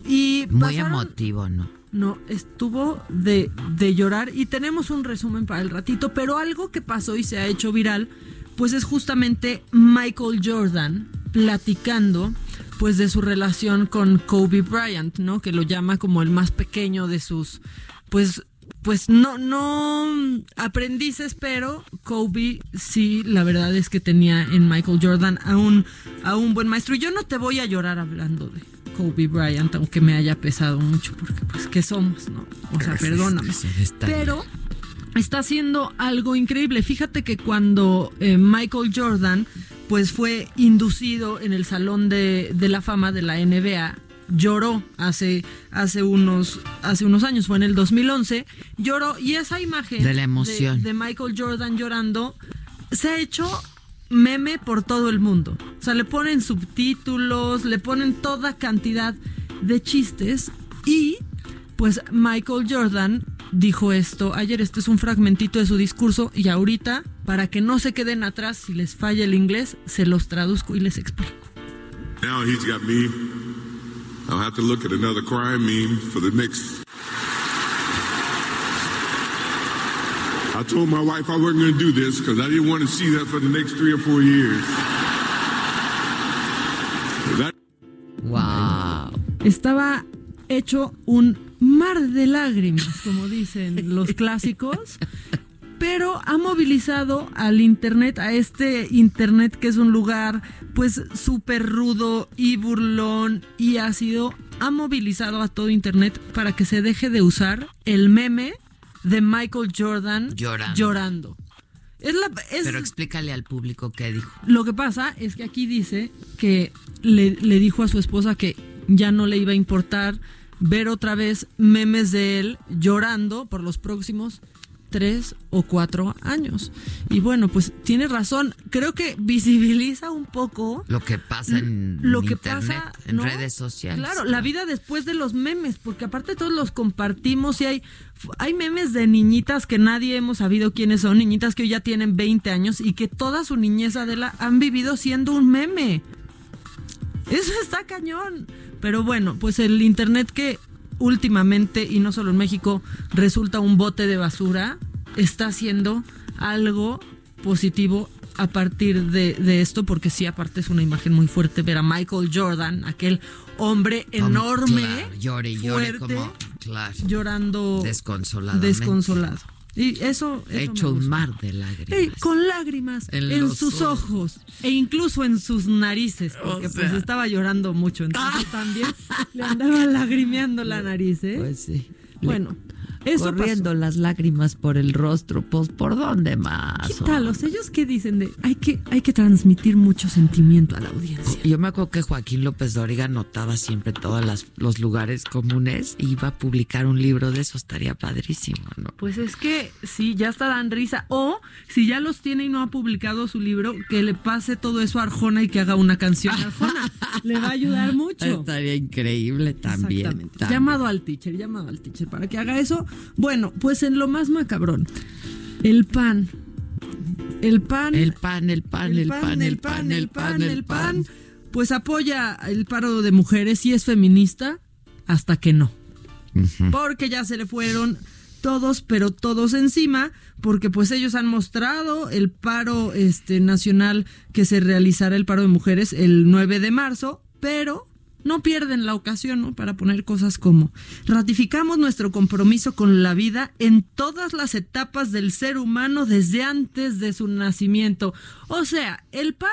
Y Muy pasaron- emotivo, ¿no? No, estuvo de, de llorar y tenemos un resumen para el ratito, pero algo que pasó y se ha hecho viral, pues es justamente Michael Jordan platicando pues de su relación con Kobe Bryant, ¿no? Que lo llama como el más pequeño de sus pues pues no no aprendices, pero Kobe sí, la verdad es que tenía en Michael Jordan a un a un buen maestro. Y yo no te voy a llorar hablando de Kobe Bryant, aunque me haya pesado mucho, porque pues qué somos, ¿no? O sea, perdóname. Pero está haciendo algo increíble. Fíjate que cuando eh, Michael Jordan pues fue inducido en el Salón de, de la Fama de la NBA, lloró hace, hace, unos, hace unos años, fue en el 2011, lloró y esa imagen De la emoción. de Michael Jordan llorando se ha hecho meme por todo el mundo. O sea, le ponen subtítulos, le ponen toda cantidad de chistes y pues Michael Jordan dijo esto ayer, este es un fragmentito de su discurso y ahorita, para que no se queden atrás si les falla el inglés, se los traduzco y les explico. Now he's got me. I'll have to look at another crime meme for the next. I told my wife I wasn't going to do this because I didn't want to see that for the next three or four years. That Wow. Estaba hecho un mar de lágrimas, como dicen los clásicos, pero ha movilizado al Internet, a este Internet que es un lugar pues súper rudo y burlón y ácido, ha movilizado a todo Internet para que se deje de usar el meme de Michael Jordan Llorando. llorando. Es la, es- Pero explícale al público qué dijo. lo que pasa es que aquí dice que le, le dijo a su esposa que ya no le iba a importar ver otra vez memes de él llorando por los próximos tres o cuatro años. Y bueno, pues tiene razón. Creo que visibiliza un poco Lo que pasa en lo que internet, pasa en ¿no? redes sociales. Claro, la vida después de los memes, porque aparte todos los compartimos y hay, hay memes de niñitas que nadie hemos sabido quiénes son, niñitas que hoy ya tienen 20 años y que toda su niñez Adela han vivido siendo un meme. Eso está cañón. Pero bueno, pues el Internet que últimamente, y no solo en México, resulta un bote de basura, está haciendo algo positivo a partir de, de esto, porque sí, aparte es una imagen muy fuerte ver a Michael Jordan, aquel hombre enorme, Claro, llore llore fuerte, como, claro, llorando desconsolado. Y eso, eso Hecho un mar de lágrimas. Con lágrimas En sus ojos. ojos. e incluso en sus narices, porque sea. pues estaba llorando mucho, entonces [LAUGHS] también le andaba lagrimeando la nariz, ¿eh? Pues sí. Bueno, eso Corriendo las lágrimas por el rostro, pues ¿por dónde más? Quítalos, ellos qué dicen de hay que hay que transmitir mucho sentimiento a la audiencia. Yo me acuerdo que Joaquín López Dóriga anotaba siempre todos los lugares comunes y iba a publicar un libro de eso, estaría padrísimo, ¿no? Pues es que sí, ya hasta dan risa. O si ya los tiene y no ha publicado su libro, que le pase todo eso a Arjona y que haga una canción a [LAUGHS] Arjona. le va a ayudar mucho. Estaría increíble también. Exactamente. también. Llamado al teacher, llamado al teacher para que haga eso. Bueno, pues en lo más macabrón, el pan. El pan. El pan, el pan, el pan, el pan, el pan, el pan. Pues apoya el paro de mujeres y es feminista hasta que no. Porque ya se le fueron todos, pero todos encima, porque pues ellos han mostrado el paro este nacional que se realizará el paro de mujeres el 9 de marzo, pero no pierden la ocasión ¿no? para poner cosas como ratificamos nuestro compromiso con la vida en todas las etapas del ser humano desde antes de su nacimiento. O sea, el pan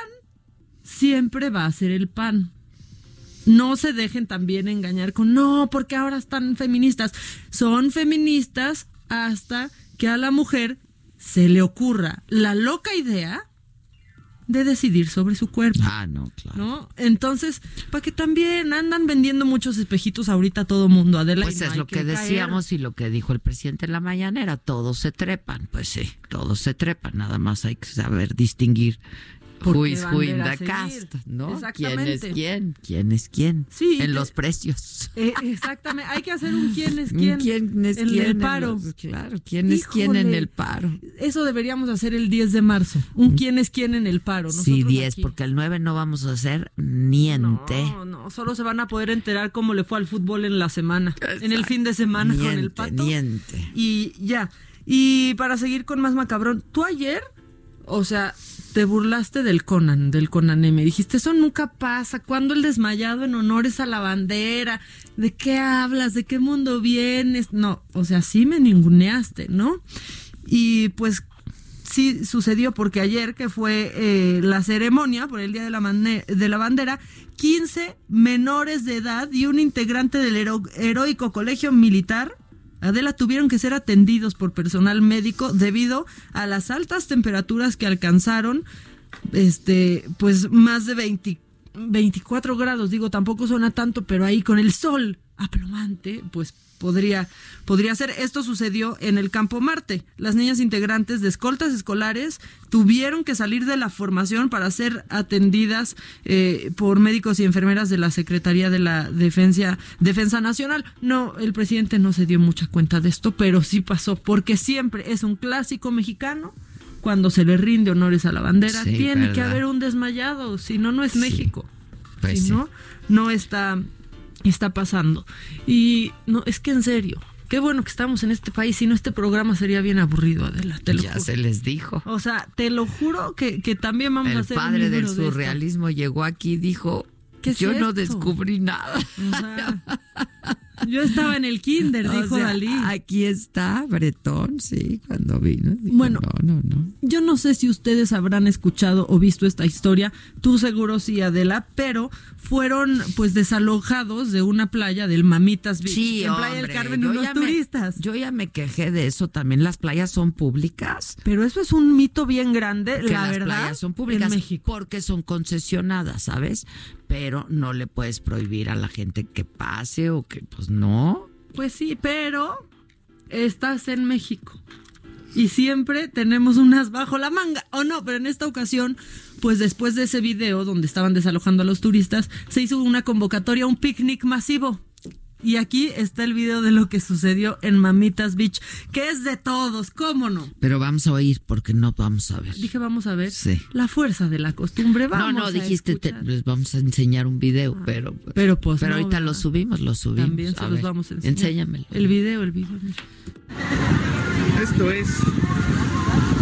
siempre va a ser el pan. No se dejen también engañar con, no, porque ahora están feministas. Son feministas hasta que a la mujer se le ocurra la loca idea de decidir sobre su cuerpo. Ah, no, claro. ¿No? Entonces, para que también andan vendiendo muchos espejitos ahorita a todo mundo, Adela. y Pues es lo que, caer. decíamos y lo que dijo el presidente en la mañanera, todos se trepan, pues sí, todos se trepan, nada más hay que saber distinguir ¿Por who is who in bandera the seguir? cast, ¿no? ¿Quién es quién? ¿Quién es quién? Sí, en los precios. Eh, exactamente, hay que hacer un quién es [LAUGHS] quién. ¿Quién es en quién el en paro. los- claro, ¿quién es quién en el paro? Eso deberíamos hacer el 10 de marzo. Un quién es quién en el paro. Sí, Nosotros 10, aquí. porque el 9 no vamos a hacer niente. No, no, solo se van a poder enterar cómo le fue al fútbol en la semana, en el fin de semana con el Niente, pato. niente. Y ya. Y para seguir con más macabrón, tú ayer, o sea, te burlaste del Conan, del Conan M. Dijiste, eso nunca pasa. ¿Cuándo el desmayado en honores a la bandera? ¿De qué hablas? ¿De qué mundo vienes? No, o sea, sí me ninguneaste, ¿no? Y pues sí sucedió porque ayer que fue eh, la ceremonia por el Día de la, de la Bandera, 15 menores de edad y un integrante del hero- heroico colegio militar, Adela, tuvieron que ser atendidos por personal médico debido a las altas temperaturas que alcanzaron, este, pues más de 20 24 grados, digo, tampoco suena tanto, pero ahí con el sol aplomante, pues podría, podría ser. Esto sucedió en el Campo Marte. Las niñas integrantes de escoltas escolares tuvieron que salir de la formación para ser atendidas eh, por médicos y enfermeras de la Secretaría de la Defensa, Defensa Nacional. No, el presidente no se dio mucha cuenta de esto, pero sí pasó, porque siempre es un clásico mexicano. Cuando se le rinde honores a la bandera, Sí, tiene que haber un desmayado, si no, no es México. Pues si sí. no, no está, está pasando. Y no, es que en serio, qué bueno que estamos en este país, si no este programa sería bien aburrido, Adela, te lo Ya juro. se les dijo. O sea, te lo juro que, que también vamos a El hacer un padre del de surrealismo llegó aquí y dijo, ¿Qué es yo no descubrí nada. O sea, [LAUGHS] yo estaba en el kinder, [LAUGHS] O dijo sea, Dalí. Aquí está Bretón, sí, cuando vino. dijo, Bueno. no, no, no. Yo no sé si ustedes habrán escuchado o visto esta historia, tú seguro sí, Adela, pero fueron pues desalojados de una playa del Mamitas Beach, Sí, en Playa del Carmen, unos me- turistas. yo ya me quejé de eso también. Las playas son públicas. Pero eso es un mito bien grande, que la las verdad. playas son públicas en México. porque son concesionadas, ¿sabes? Pero no le puedes prohibir a la gente que pase o que, pues no. Pues sí, pero estás en México. Y siempre tenemos unas bajo la manga, o no, pero en esta ocasión, pues después de ese video donde estaban desalojando a los turistas, se hizo una convocatoria, un picnic masivo. Y aquí está el video de lo que sucedió en Mamitas Beach, que es de todos, ¿cómo no? Pero vamos a oír porque no vamos a ver. Dije, vamos a ver. Sí. La fuerza de la costumbre, vamos no, no, a dijiste, te- les vamos a enseñar un video, pero, pero pues pero no, ahorita ¿verdad? lo subimos, lo subimos. También se A los ver, vamos a enseñar. Enséñamelo. El video, el video. mira. Esto es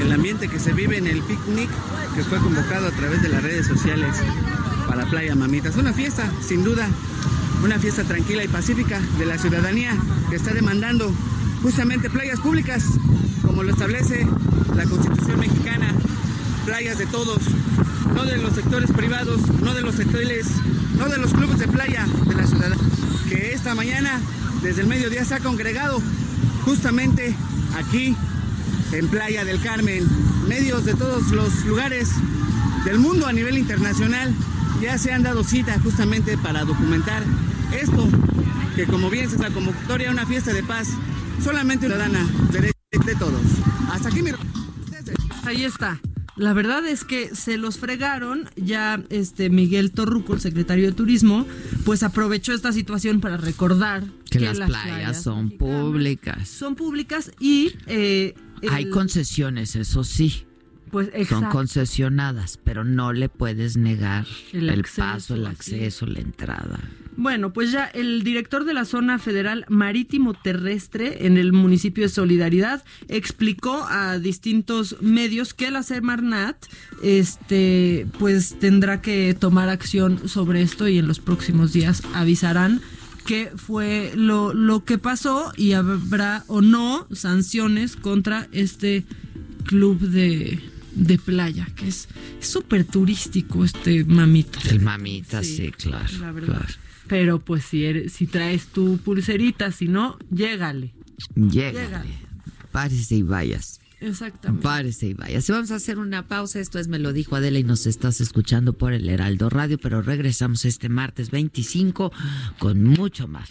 el ambiente que se vive en el picnic que fue convocado a través de las redes sociales para Playa Mamitas. Una fiesta, sin duda, una fiesta tranquila y pacífica de la ciudadanía que está demandando justamente playas públicas, como lo establece la Constitución mexicana, playas de todos, no de los sectores privados, no de los hoteles, no de los clubes de playa de la ciudad, que esta mañana desde el mediodía se ha congregado justamente aquí en Playa del Carmen. Medios de todos los lugares del mundo a nivel internacional ya se han dado cita justamente para documentar esto, que como bien se la convocatoria a una fiesta de paz, solamente ciudadana de, de todos. Hasta aquí mi... Ahí está. La verdad es que se los fregaron. Ya este Miguel Torruco, el secretario de Turismo, pues aprovechó esta situación para recordar Que las playas son públicas. son públicas y eh, Hay concesiones, eso sí. Pues Son concesionadas, pero no le puedes negar El el, acceso, paso, el acceso, la entrada. Bueno, pues ya el director de la zona federal marítimo terrestre en el municipio de Solidaridad explicó a distintos medios que la Semarnat este pues tendrá que tomar acción sobre esto y en los próximos días avisarán qué fue lo, lo que pasó y habrá o no sanciones contra este club de, de playa, que es súper turístico este mamita. El mamita, sí, claro. La verdad. claro. Pero pues si eres, si traes tu pulserita, si no, llégale. Llégale. Párese y vayas. Exactamente. Párese y vayas. Y Vamos a hacer una pausa. Esto es Me lo dijo Adela y nos estás escuchando por el Heraldo Radio, pero regresamos este martes 25 con mucho más.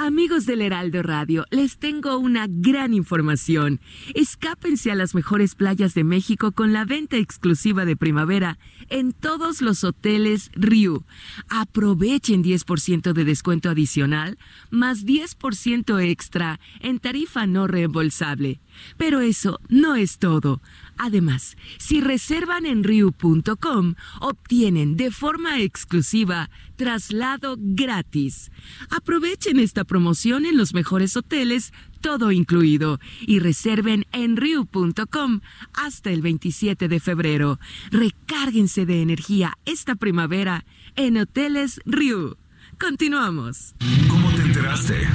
Amigos del Heraldo Radio, les tengo una gran información. Escápense a las mejores playas de México con la venta exclusiva de primavera en todos los hoteles Riu. Aprovechen 10% de descuento adicional más 10% extra en tarifa no reembolsable. Pero eso no es todo. Además, si reservan en riu.com, obtienen de forma exclusiva traslado gratis. Aprovechen esta promoción en los mejores hoteles, todo incluido, y reserven en riu.com hasta el 27 de febrero. Recárguense de energía esta primavera en Hoteles Riu. Continuamos. ¿Cómo te enteraste?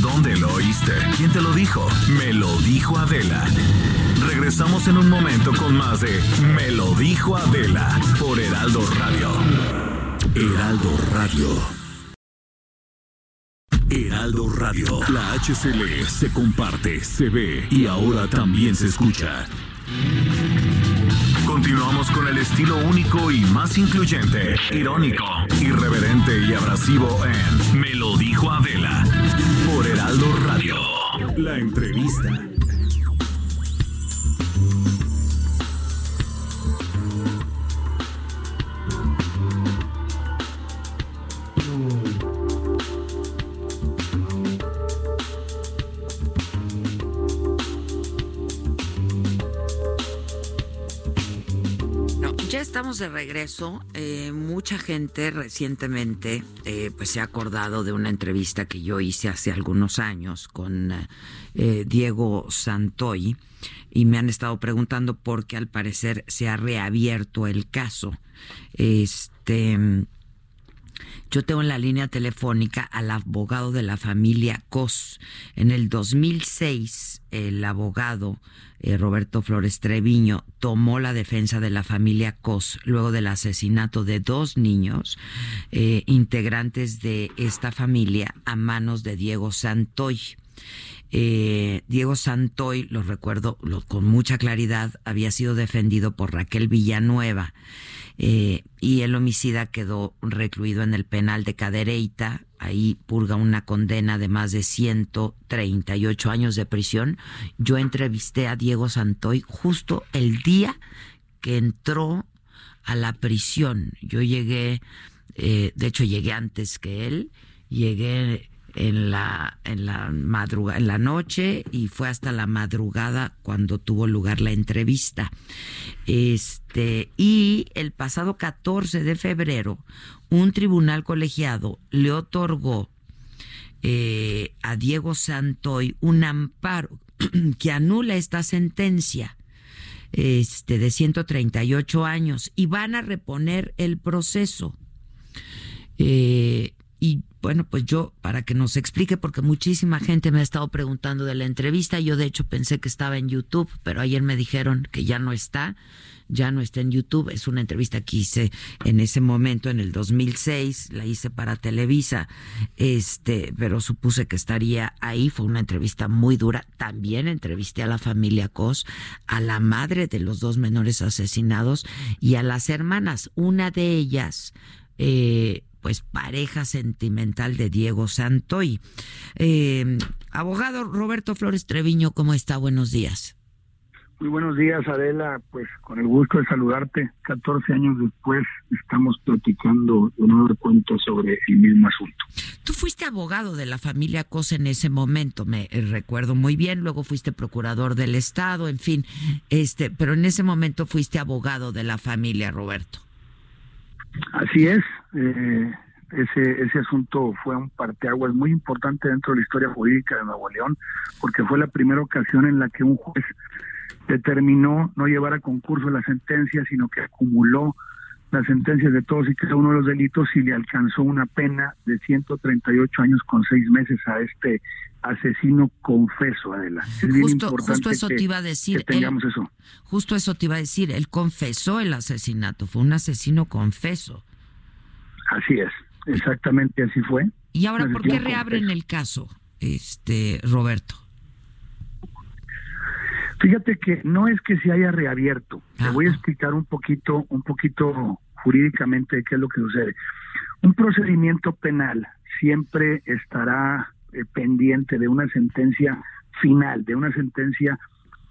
¿Dónde lo oíste? ¿Quién te lo dijo? Me lo dijo Adela. Regresamos en un momento con más de Me lo dijo Adela por Heraldo Radio. Heraldo Radio. Heraldo Radio. La HCL se comparte, se ve y ahora también se escucha. Continuamos con el estilo único y más incluyente, irónico, irreverente y abrasivo en Me lo dijo Adela por Heraldo Radio. La entrevista. Ya estamos de regreso. Eh, mucha gente recientemente eh, pues se ha acordado de una entrevista que yo hice hace algunos años con eh, Diego Santoy y me han estado preguntando por qué al parecer se ha reabierto el caso. Este yo tengo en la línea telefónica al abogado de la familia Cos. En el 2006, el abogado eh, Roberto Flores Treviño tomó la defensa de la familia Cos luego del asesinato de dos niños eh, integrantes de esta familia a manos de Diego Santoy. Eh, Diego Santoy, lo recuerdo con mucha claridad, había sido defendido por Raquel Villanueva eh, y el homicida quedó recluido en el penal de Cadereyta. Ahí purga una condena de más de 138 años de prisión. Yo entrevisté a Diego Santoy justo el día que entró a la prisión. Yo llegué, eh, de hecho llegué antes que él llegué en la en la en la noche y fue hasta la madrugada cuando tuvo lugar la entrevista. Este y el pasado 14 de febrero un tribunal colegiado le otorgó eh, a Diego Santoy un amparo [CLEARS THROAT] que anula esta sentencia este, de 138 años y van a reponer el proceso. Eh, y bueno, pues yo, para que nos explique, porque muchísima gente me ha estado preguntando de la entrevista, yo de hecho pensé que estaba en YouTube, pero ayer me dijeron que ya no está, ya no está en YouTube, es una entrevista que hice en ese momento, en el 2006, la hice para Televisa, este, pero supuse que estaría ahí, fue una entrevista muy dura, también entrevisté a la familia Cos, a la madre de los dos menores asesinados y a las hermanas, una de ellas, eh, pues pareja sentimental de Diego Santoy. Eh, abogado Roberto Flores Treviño, ¿cómo está? Buenos días. Muy buenos días, Adela. Pues con el gusto de saludarte. 14 años después estamos platicando de nuevo cuento sobre el mismo asunto. Tú fuiste abogado de la familia Cosa en ese momento, me recuerdo muy bien. Luego fuiste procurador del Estado, en fin. este, Pero en ese momento fuiste abogado de la familia, Roberto. Así es. Eh, ese, ese asunto fue un parteaguas muy importante dentro de la historia jurídica de Nuevo León, porque fue la primera ocasión en la que un juez determinó no llevar a concurso la sentencia, sino que acumuló las sentencias de todos y cada uno de los delitos y le alcanzó una pena de 138 años con seis meses a este asesino confeso, Adela. Es justo, justo eso te iba a decir. tengamos eso. Justo eso te iba a decir. Él confesó el asesinato, fue un asesino confeso. Así es, exactamente así fue. ¿Y ahora por qué reabren el caso, este Roberto? Fíjate que no es que se haya reabierto. Te voy a explicar un poquito, un poquito jurídicamente qué es lo que sucede. Un procedimiento penal siempre estará eh, pendiente de una sentencia final, de una sentencia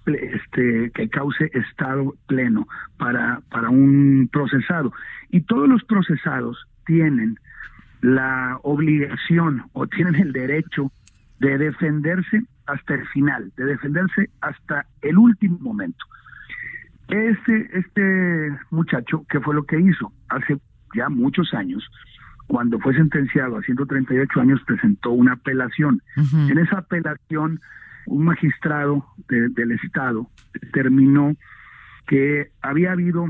este, que cause estado pleno para, para un procesado. Y todos los procesados tienen la obligación o tienen el derecho de defenderse hasta el final, de defenderse hasta el último momento. Este, este muchacho, ¿qué fue lo que hizo? Hace ya muchos años, cuando fue sentenciado a 138 años, presentó una apelación. En esa apelación, un magistrado del Estado determinó que había habido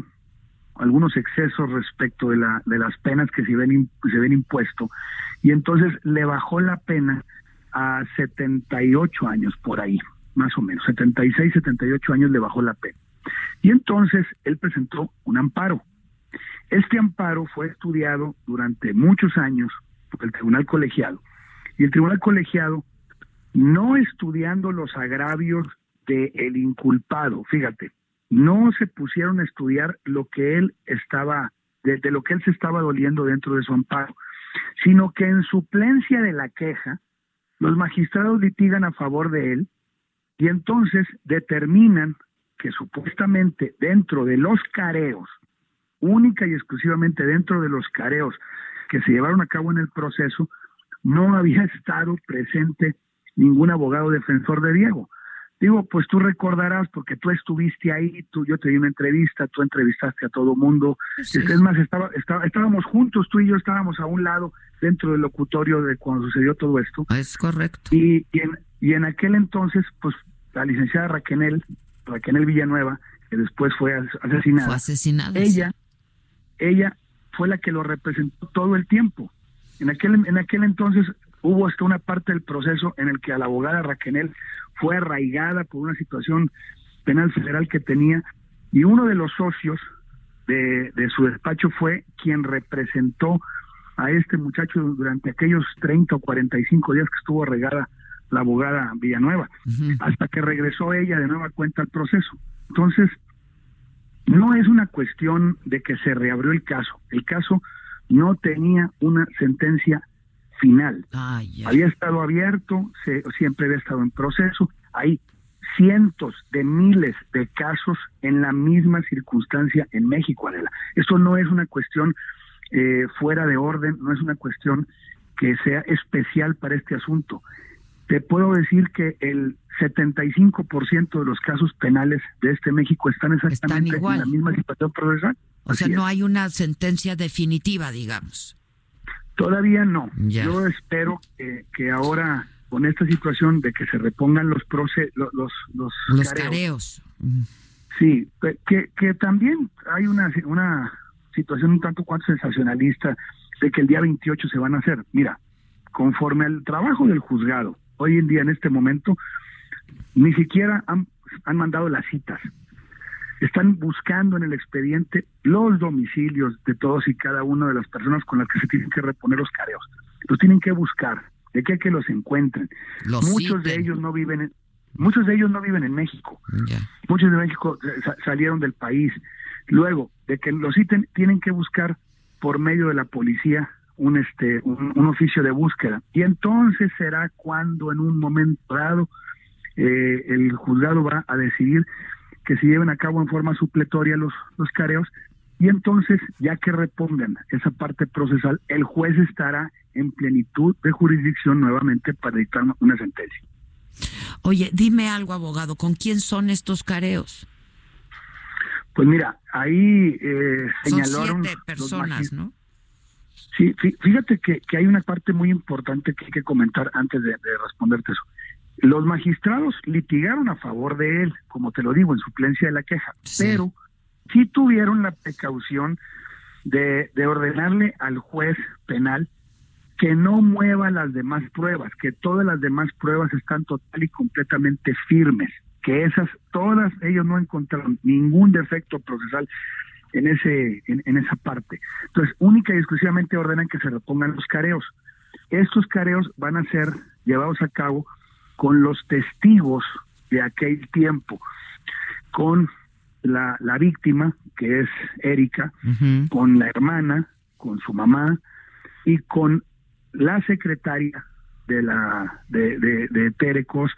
algunos excesos respecto de, la, de las penas que se ven, se ven impuesto y entonces le bajó la pena a 78 años por ahí, más o menos, 76, 78 años le bajó la pena. Y entonces él presentó un amparo. Este amparo fue estudiado durante muchos años por el Tribunal Colegiado. Y el Tribunal Colegiado, no estudiando los agravios del inculpado, fíjate, no se pusieron a estudiar lo que él estaba, de, de, lo que él se estaba doliendo dentro de su amparo, sino que en suplencia de la queja, los magistrados litigan a favor de él y entonces determinan que supuestamente dentro de los careos, única y exclusivamente dentro de los careos que se llevaron a cabo en el proceso, no había [LAUGHS] estado presente ningún abogado defensor de Diego. Digo, pues tú recordarás, porque tú estuviste ahí, tú, yo te di una entrevista, tú entrevistaste a todo mundo. Es más, estaba, estábamos juntos, tú y yo estábamos a un lado dentro del locutorio de cuando sucedió todo esto. Es correcto. Y, y, en, y en aquel entonces, pues la licenciada Raquel, Raquel Villanueva, que después fue asesinada. Fue asesinada. Ella, ella fue la que lo representó todo el tiempo. En aquel, en aquel entonces hubo hasta una parte del proceso en el que a la abogada Raquel fue arraigada por una situación penal federal que tenía y uno de los socios de, de su despacho fue quien representó a este muchacho durante aquellos 30 o 45 días que estuvo regada la abogada Villanueva, hasta que regresó ella de nueva cuenta al proceso. Entonces, no es una cuestión de que se reabrió el caso, el caso no tenía una sentencia final. había estado abierto, se, siempre había estado en proceso. Hay cientos de miles de casos en la misma circunstancia en México, Adela. Esto no es una cuestión eh, fuera de orden, no es una cuestión que sea especial para este asunto. Te puedo decir que el 75% de los casos penales de este México están exactamente en la misma situación procesal. O sea, no hay una sentencia definitiva, digamos. Todavía no. Yo espero que, ahora, con esta situación de que se repongan los proce los, los, los, careos. Sí, que, que también hay una, una situación un tanto cuanto sensacionalista de que el día 28 se van a hacer. Mira, conforme al trabajo del juzgado, hoy en día en este momento, ni siquiera han, han mandado las citas. Están buscando en el expediente los domicilios de todos y cada una de las personas con las que se tienen que reponer los careos. Los tienen que buscar, de qué que los encuentren. muchos de ellos no viven en, muchos de ellos no viven en México. Muchos de México salieron del país. Luego, de que los citen, tienen que buscar por medio de la policía un este un, oficio de búsqueda y entonces será cuando en un momento dado eh, el juzgado va a decidir que se lleven a cabo en forma supletoria los los careos y entonces ya que repongan esa parte procesal el juez estará en plenitud de jurisdicción nuevamente para dictar una sentencia. Oye, dime algo, abogado, ¿con quién son estos careos? Pues mira, ahí eh, señalaron siete personas, ¿no? Sí, fíjate que, que, hay una parte muy importante que hay que comentar antes de, responderte eso. Los magistrados litigaron a favor de él, como te lo digo, en suplencia de la queja, pero sí tuvieron la precaución de, de ordenarle al juez penal que no mueva las demás pruebas, que todas las demás pruebas están total y completamente firmes, que esas, todas ellos no encontraron ningún defecto procesal en ese en, esa parte. Entonces, única y exclusivamente ordenan que se repongan los careos. Estos careos van a ser llevados a cabo con los testigos de aquel tiempo, con la, la víctima, que es Erika, con la hermana, con su mamá y con la secretaria de la de, de, de Terecos,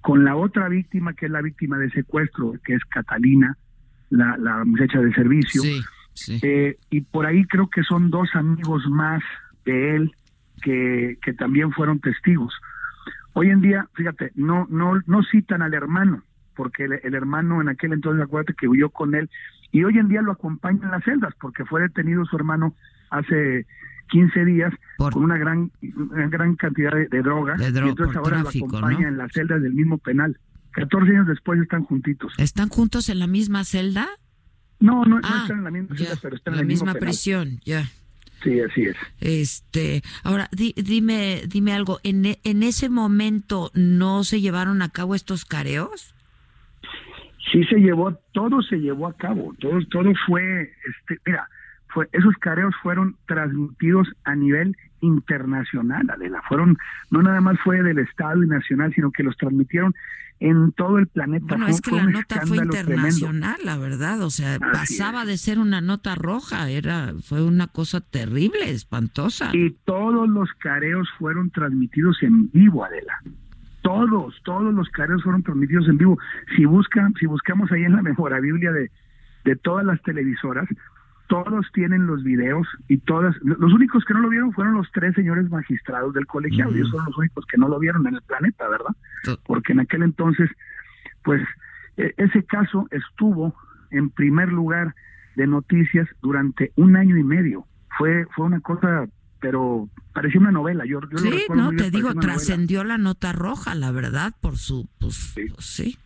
con la otra víctima que es la víctima de secuestro, que es Catalina, la, la muchacha de servicio. Eh, y por ahí creo que son dos amigos más de él que, que también fueron testigos. Hoy en día, fíjate, no, no, no citan al hermano, porque el, hermano en aquel entonces, acuérdate que huyó con él, y hoy en día lo acompaña en las celdas, porque fue detenido su hermano hace 15 días con una gran, una gran cantidad de, droga, y entonces ahora lo acompaña en las celdas del mismo penal. 14 años después están juntitos. ¿Están juntos en la misma celda? No, no, ah, están en la misma celda, pero están en la misma prisión, ya. Sí, así es. Este, ahora dime, dime algo. ¿En, en ese momento no se llevaron a cabo estos careos? Sí se llevó, todo se llevó a cabo, todo, todo fue, este, mira, fue, esos careos fueron transmitidos a nivel internacional, Adela. Fueron, no nada más fue del Estado y nacional, sino que los transmitieron en todo el planeta. Bueno, es que la nota fue internacional, la verdad. O sea, pasaba de ser una nota roja, era, fue una cosa terrible, espantosa. Y todos los careos fueron transmitidos en vivo, Adela. Todos, todos los careos fueron transmitidos en vivo. Si buscan, si buscamos ahí en la [LAUGHS] memorabilia de, de todas las televisoras, todos tienen los videos y todas, los únicos que no lo vieron fueron los tres señores magistrados del colegiado, y ellos son los únicos que no lo vieron en el planeta, ¿verdad? Porque en aquel entonces, pues e, ese caso estuvo en primer lugar de noticias durante un año y medio. Fue, fue una cosa, pero parecía una novela. Yo, sí, no, te digo, trascendió la nota roja, la verdad, por su, pues, pues sí.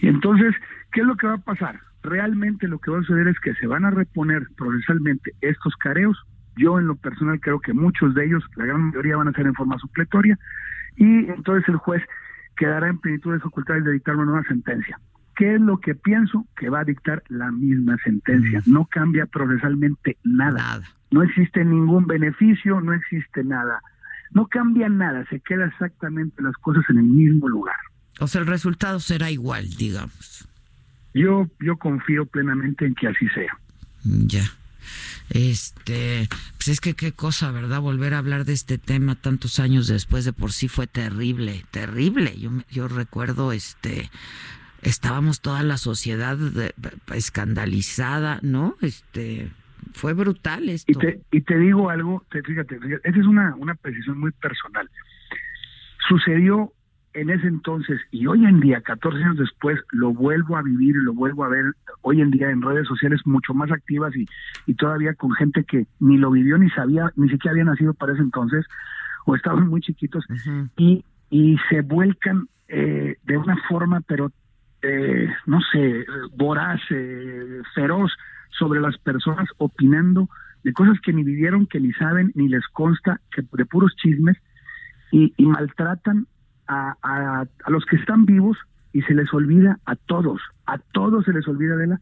Y entonces, ¿qué es lo que va a pasar? Realmente lo que va a suceder es que se van a reponer procesalmente estos careos. Yo en lo personal creo que muchos de ellos, la gran mayoría van a ser en forma supletoria y entonces el juez quedará en plenitud de facultades de dictar una nueva sentencia. ¿Qué es lo que pienso? Que va a dictar la misma sentencia. No cambia procesalmente nada. No existe ningún beneficio, no existe nada. No cambia nada, se queda exactamente las cosas en el mismo lugar. O sea, el resultado será igual, digamos. Yo, yo confío plenamente en que así sea. Ya. Este, pues es que qué cosa, ¿verdad? Volver a hablar de este tema tantos años después de por sí fue terrible, terrible. Yo, yo recuerdo, este, estábamos toda la sociedad escandalizada, ¿no? Este, fue brutal esto. Y te, y te digo algo, te, fíjate, fíjate, esa es una, una precisión muy personal. Sucedió en ese entonces y hoy en día, 14 años después, lo vuelvo a vivir y lo vuelvo a ver hoy en día en redes sociales mucho más activas y, y todavía con gente que ni lo vivió ni sabía, ni siquiera había nacido para ese entonces o estaban muy chiquitos y, y se vuelcan eh, de una forma, pero eh, no sé, voraz, eh, feroz sobre las personas, opinando de cosas que ni vivieron, que ni saben, ni les consta, que de puros chismes, y, y maltratan a, a, a, los que están vivos y se les olvida a todos, a todos se les olvida de la,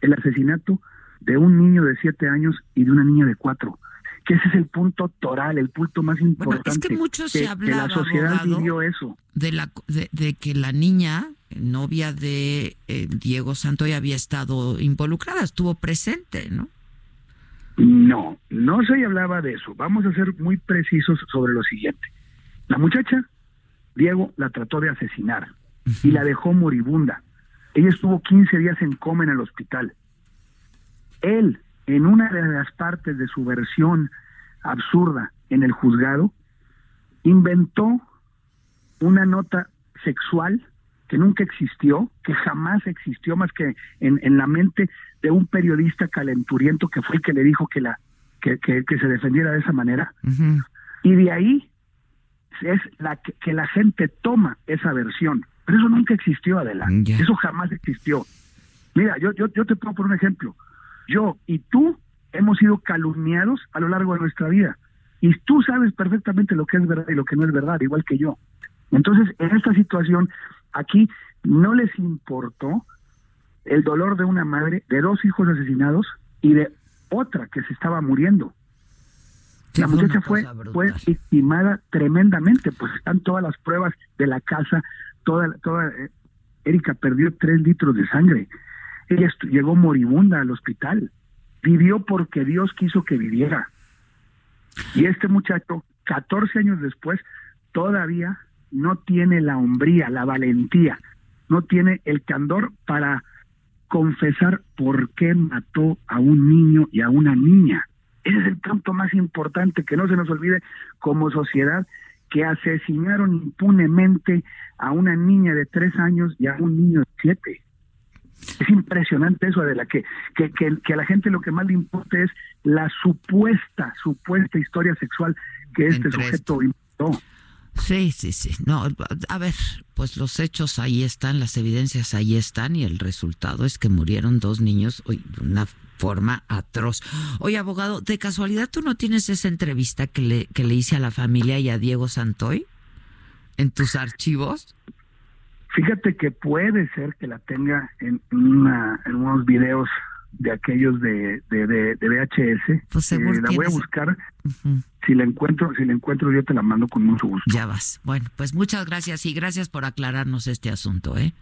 el asesinato de un niño de siete años y de una niña de cuatro que ese es el punto toral, el punto más importante. Bueno, es que mucho se hablaba, la sociedad abogado, vivió eso. De, la, de, de, que la niña, novia de eh, Diego Santoy, había estado involucrada, estuvo presente, ¿no? No, no se hablaba de eso. Vamos a ser muy precisos sobre lo siguiente. La muchacha, Diego, la trató de asesinar uh -huh. y la dejó moribunda. Ella estuvo 15 días en coma en el hospital. Él, en una de las partes de su versión absurda en el juzgado, inventó una nota sexual que nunca existió, que jamás existió más que en, en la mente de un periodista calenturiento que fue el que le dijo que la que, que, que se defendiera de esa manera. Uh -huh. Y de ahí es la que, que, la gente toma esa versión. Pero eso nunca existió, Adela. Yeah. Eso jamás existió. Mira, yo, yo, yo te pongo por un ejemplo yo y tú hemos sido calumniados a lo largo de nuestra vida. Y tú sabes perfectamente lo que es verdad y lo que no es verdad, igual que yo. Entonces, en esta situación, aquí no les importó el dolor de una madre, de dos hijos asesinados y de otra que se estaba muriendo. La muchacha fue, fue estimada tremendamente, pues están todas las pruebas de la casa, toda, toda, eh, Erika perdió tres litros de sangre. Ella llegó moribunda al hospital. Vivió porque Dios quiso que viviera. Y este muchacho, 14 años después, todavía no tiene la hombría, la valentía, no tiene el candor para confesar por qué mató a un niño y a una niña. Ese es el punto más importante, que no se nos olvide como sociedad que asesinaron impunemente a una niña de tres años y a un niño de siete. Es impresionante eso de la que, que, que, que, a la gente lo que más le importa es la supuesta, supuesta historia sexual que este Entre sujeto inventó. Sí, sí, sí. No, a ver, pues los hechos ahí están, las evidencias ahí están y el resultado es que murieron dos niños de una forma atroz. Oye, abogado, ¿de casualidad tú no tienes esa entrevista que le, que le hice a la familia y a Diego Santoy en tus archivos? Fíjate que puede ser que la tenga en, una, en unos videos de aquellos de, de, de, de VHS. Pues eh, la voy a buscar. Uh -huh. Si la encuentro, si la encuentro yo te la mando con mucho gusto. Ya vas. Bueno, pues muchas gracias y gracias por aclararnos este asunto, ¿eh?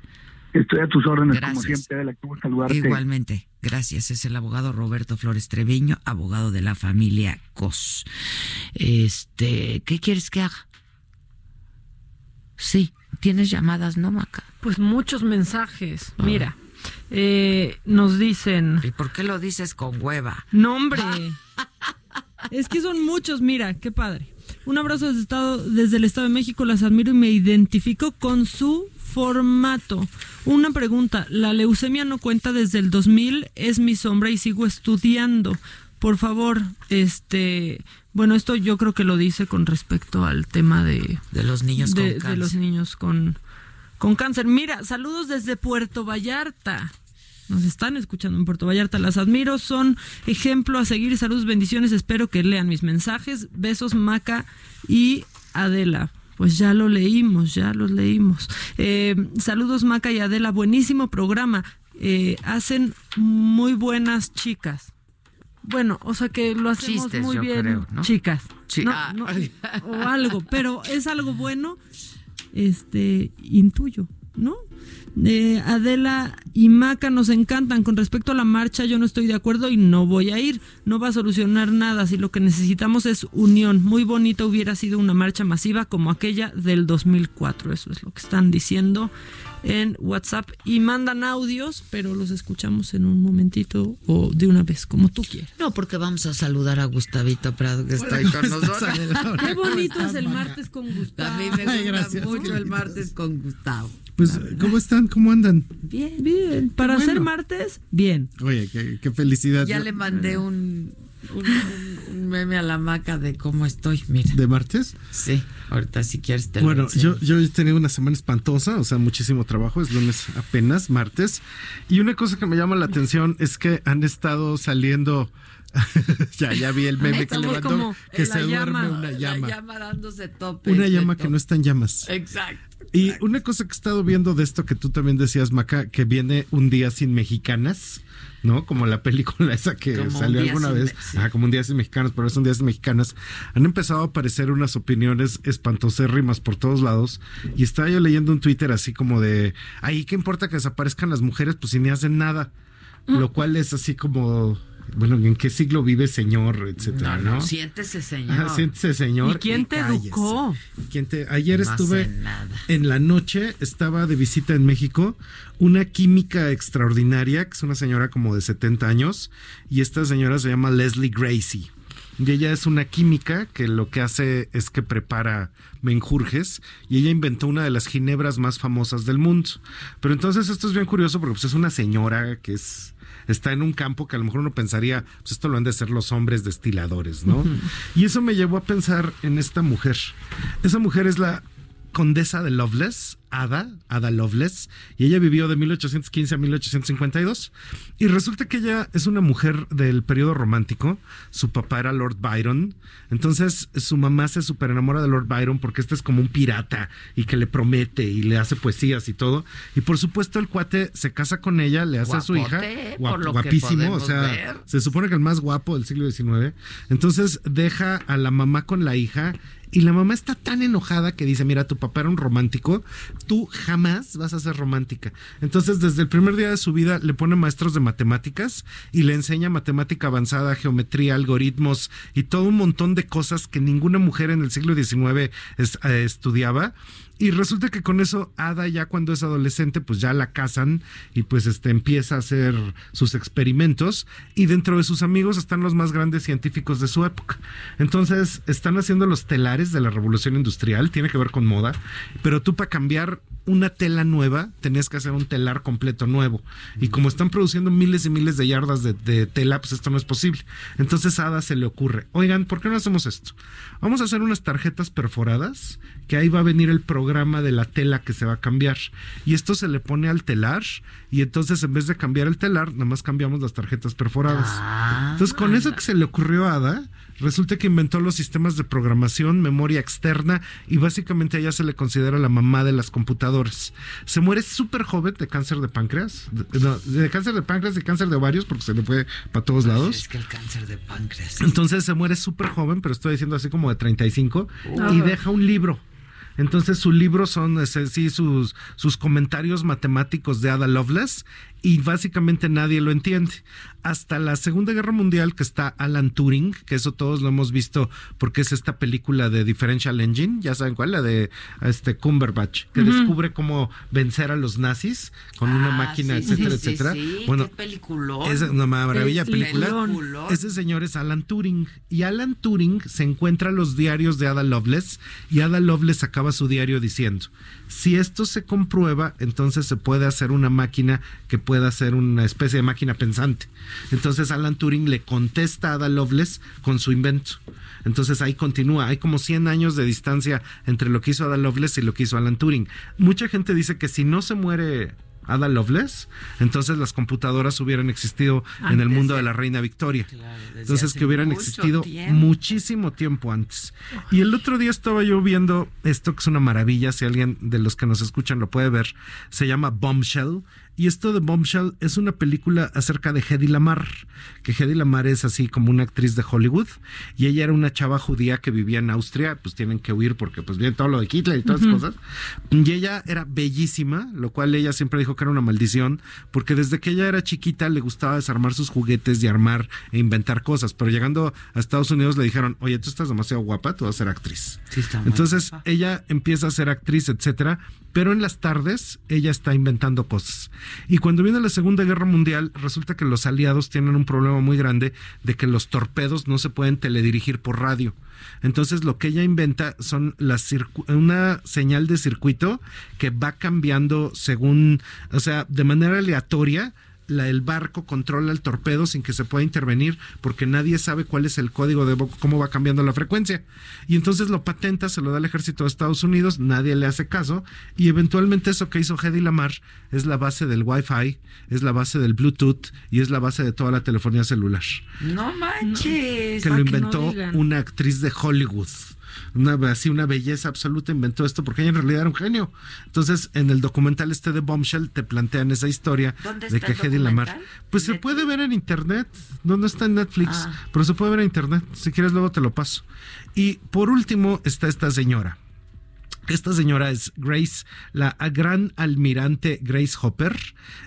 Estoy a tus órdenes, gracias. como siempre, la quiero saludarte. Igualmente, gracias. Es el abogado Roberto Flores Treviño, abogado de la familia Cos. Este, ¿qué quieres que haga? Sí, tienes llamadas, ¿no, Maca? Pues muchos mensajes. Ah. Mira, eh, nos dicen. ¿Y por qué lo dices con hueva? No, hombre. [LAUGHS] es que son muchos, mira, qué padre. Un abrazo desde, estado, desde el Estado de México, las admiro y me identifico con su formato. Una pregunta, la leucemia no cuenta desde el 2000, es mi sombra y sigo estudiando. Por favor, este, bueno, esto yo creo que lo dice con respecto al tema de de los niños de, con cáncer. de los niños con con cáncer. Mira, saludos desde Puerto Vallarta. Nos están escuchando en Puerto Vallarta. Las admiro, son ejemplo a seguir. Saludos, bendiciones. Espero que lean mis mensajes. Besos, Maca y Adela. Pues ya lo leímos, ya los leímos. Eh, saludos, Maca y Adela. Buenísimo programa. Eh, hacen muy buenas chicas. Bueno, o sea que lo hacemos Chistes, muy bien, creo, ¿no? chicas. Sí. No, Ah. no, o algo, pero es algo bueno, este, intuyo, ¿no? Eh, Adela y Maca nos encantan. Con respecto a la marcha, yo no estoy de acuerdo y no voy a ir. No va a solucionar nada. Si lo que necesitamos es unión. Muy bonita hubiera sido una marcha masiva como aquella del 2004. Eso es lo que están diciendo en WhatsApp y mandan audios, pero los escuchamos en un momentito o de una vez, como tú quieras. No, porque vamos a saludar a Gustavito Prado que está ahí con [LAUGHS] nosotros. Qué bonito es el martes con Gustavo. A mí me gusta mucho el martes con Gustavo. Pues, ¿cómo están? ¿Cómo andan? Bien, bien. Para bueno. ser martes, bien. Oye, qué, qué felicidad. Ya le mandé un, un, un meme a la maca de cómo estoy, mira. ¿De martes? Sí, ahorita si quieres te Bueno, yo, yo he tenido una semana espantosa, o sea, muchísimo trabajo, es lunes apenas, martes. Y una cosa que me llama la atención es que han estado saliendo... [LAUGHS] ya, ya vi el meme que Estamos mandó, como que se la duerme llama, una llama. La llama dándose tope. Una llama que no está en llamas. Exacto. Y una cosa que he estado viendo de esto que tú también decías, Maca, que viene un día sin mexicanas, ¿no? Como la película [LAUGHS] esa que Como salió alguna vez. sí. Ajá, como un día sin mexicanas, pero es un día sin mexicanas. Han empezado a aparecer unas opiniones espantosérrimas por todos lados. Y estaba yo leyendo un Twitter así como de, ahí, ¿qué importa que desaparezcan las mujeres? Pues si ni hacen nada. Mm. Lo cual es así como, bueno, ¿en qué siglo vive señor? Etcétera, No, ¿no? no, siéntese, señor. Siéntese, señor. ¿Y quién te educó? ¿Quién te- Ayer No estuve en la noche, estaba de visita en México, una química extraordinaria, que es una señora como de 70 años, y esta señora se llama Leslie Gracie. Y ella es una química que lo que hace es que prepara menjurjes y ella inventó una de las ginebras más famosas del mundo. Pero entonces esto es bien curioso porque pues, es una señora que es está en un campo que a lo mejor uno pensaría, pues esto lo han de ser los hombres destiladores, ¿no? Y eso me llevó a pensar en esta mujer. Esa mujer es la condesa de Loveless, Ada, Ada Loveless, y ella vivió de 1815 a 1852. Y resulta que ella es una mujer del periodo romántico. Su papá era Lord Byron. Entonces su mamá se super enamora de Lord Byron porque este es como un pirata y que le promete y le hace poesías y todo. Y por supuesto el cuate se casa con ella, le hace a su hija. Guap- guapísimo, o sea, ver. se supone que el más guapo del siglo XIX. Entonces deja a la mamá con la hija y la mamá está tan enojada que dice, mira, tu papá era un romántico, tú jamás vas a ser romántica. Entonces desde el primer día de su vida le pone maestros de matemáticas y le enseña matemática avanzada, geometría, algoritmos y todo un montón de cosas que ninguna mujer en el siglo XIX eh, estudiaba. Y resulta que con eso Ada ya cuando es adolescente pues ya la casan y pues este empieza a hacer sus experimentos y dentro de sus amigos están los más grandes científicos de su época. Entonces están haciendo los telares de la revolución industrial, tiene que ver con moda, pero tú para cambiar una tela nueva tenías que hacer un telar completo nuevo y como están produciendo miles y miles de yardas de, de tela pues esto no es posible. Entonces a Ada se le ocurre, oigan, ¿por qué no hacemos esto? Vamos a hacer unas tarjetas perforadas que ahí va a venir el programa de la tela que se va a cambiar. Y esto se le pone al telar y entonces en vez de cambiar el telar, nada más cambiamos las tarjetas perforadas. Ah, entonces con eso que se le ocurrió a Ada, resulta que inventó los sistemas de programación, memoria externa y básicamente a ella se le considera la mamá de las computadoras. Se muere súper joven de cáncer de páncreas, de, no, de cáncer de páncreas y cáncer de ovarios porque se le fue para todos lados. Es que el cáncer de páncreas. Entonces se muere súper joven, pero estoy diciendo así como de 35, y deja un libro. Entonces su libro son ese, sí, sus, sus comentarios matemáticos de Ada Lovelace y básicamente nadie lo entiende. Hasta la Segunda Guerra Mundial que está Alan Turing, que eso todos lo hemos visto porque es esta película de Differential Engine, ya saben cuál, la de este Cumberbatch, que descubre cómo vencer a los nazis con una Ah, máquina, sí, etcétera, sí, sí, etcétera. sí, bueno, qué peliculón. es una maravilla película. Peliculón. Ese señor es Alan Turing. Y Alan Turing se encuentra los diarios de Ada Lovelace y Ada Lovelace acaba su diario diciendo, si esto se comprueba, entonces se puede hacer una máquina que pueda ser una especie de máquina pensante. Entonces Alan Turing le contesta a Ada Lovelace con su invento. Entonces ahí continúa, hay como 100 años de distancia entre lo que hizo Ada Lovelace y lo que hizo Alan Turing. Mucha gente dice que si no se muere Ada Lovelace, entonces las computadoras hubieran existido en el mundo de- de la reina Victoria. desde entonces que hubieran existido tiempo. muchísimo tiempo antes. Y el otro día estaba yo viendo esto que es una maravilla, si alguien de los que nos escuchan lo puede ver, se llama Bombshell Y esto de Bombshell es una película acerca de Hedy Lamar, que Hedy Lamar es así como una actriz de Hollywood y ella era una chava judía que vivía en Austria, pues tienen que huir porque pues viene todo lo de Hitler y todas esas cosas. Y ella era bellísima, lo cual ella siempre dijo que era una maldición, porque desde que ella era chiquita le gustaba desarmar sus juguetes y armar e inventar cosas, pero llegando a Estados Unidos le dijeron, oye, tú estás demasiado guapa, tú vas a ser actriz. Entonces ella empieza a ser actriz, etcétera, pero en las tardes ella está inventando cosas. Y cuando viene la Segunda Guerra Mundial, resulta que los aliados tienen un problema muy grande de que los torpedos no se pueden teledirigir por radio. Entonces lo que ella inventa son las una señal de circuito que va cambiando según, o sea, de manera aleatoria el barco controla el torpedo sin que se pueda intervenir porque nadie sabe cuál es el código de cómo va cambiando la frecuencia. Y entonces lo patenta, se lo da al ejército de Estados Unidos, nadie le hace caso y eventualmente eso que hizo Hedy Lamar es la base del Wi-Fi, es la base del Bluetooth y es la base de toda la telefonía celular. No manches. Que lo inventó una actriz de Hollywood una, así una belleza absoluta, inventó esto porque ella en realidad era un genio. Entonces, en el documental este de Bombshell te plantean esa historia de que Hedy Lamar. Pues se puede ver en internet, no, no está en Netflix, ah. pero se puede ver en internet. Si quieres, luego te lo paso. Y por último está esta señora esta señora es Grace, la gran almirante Grace Hopper.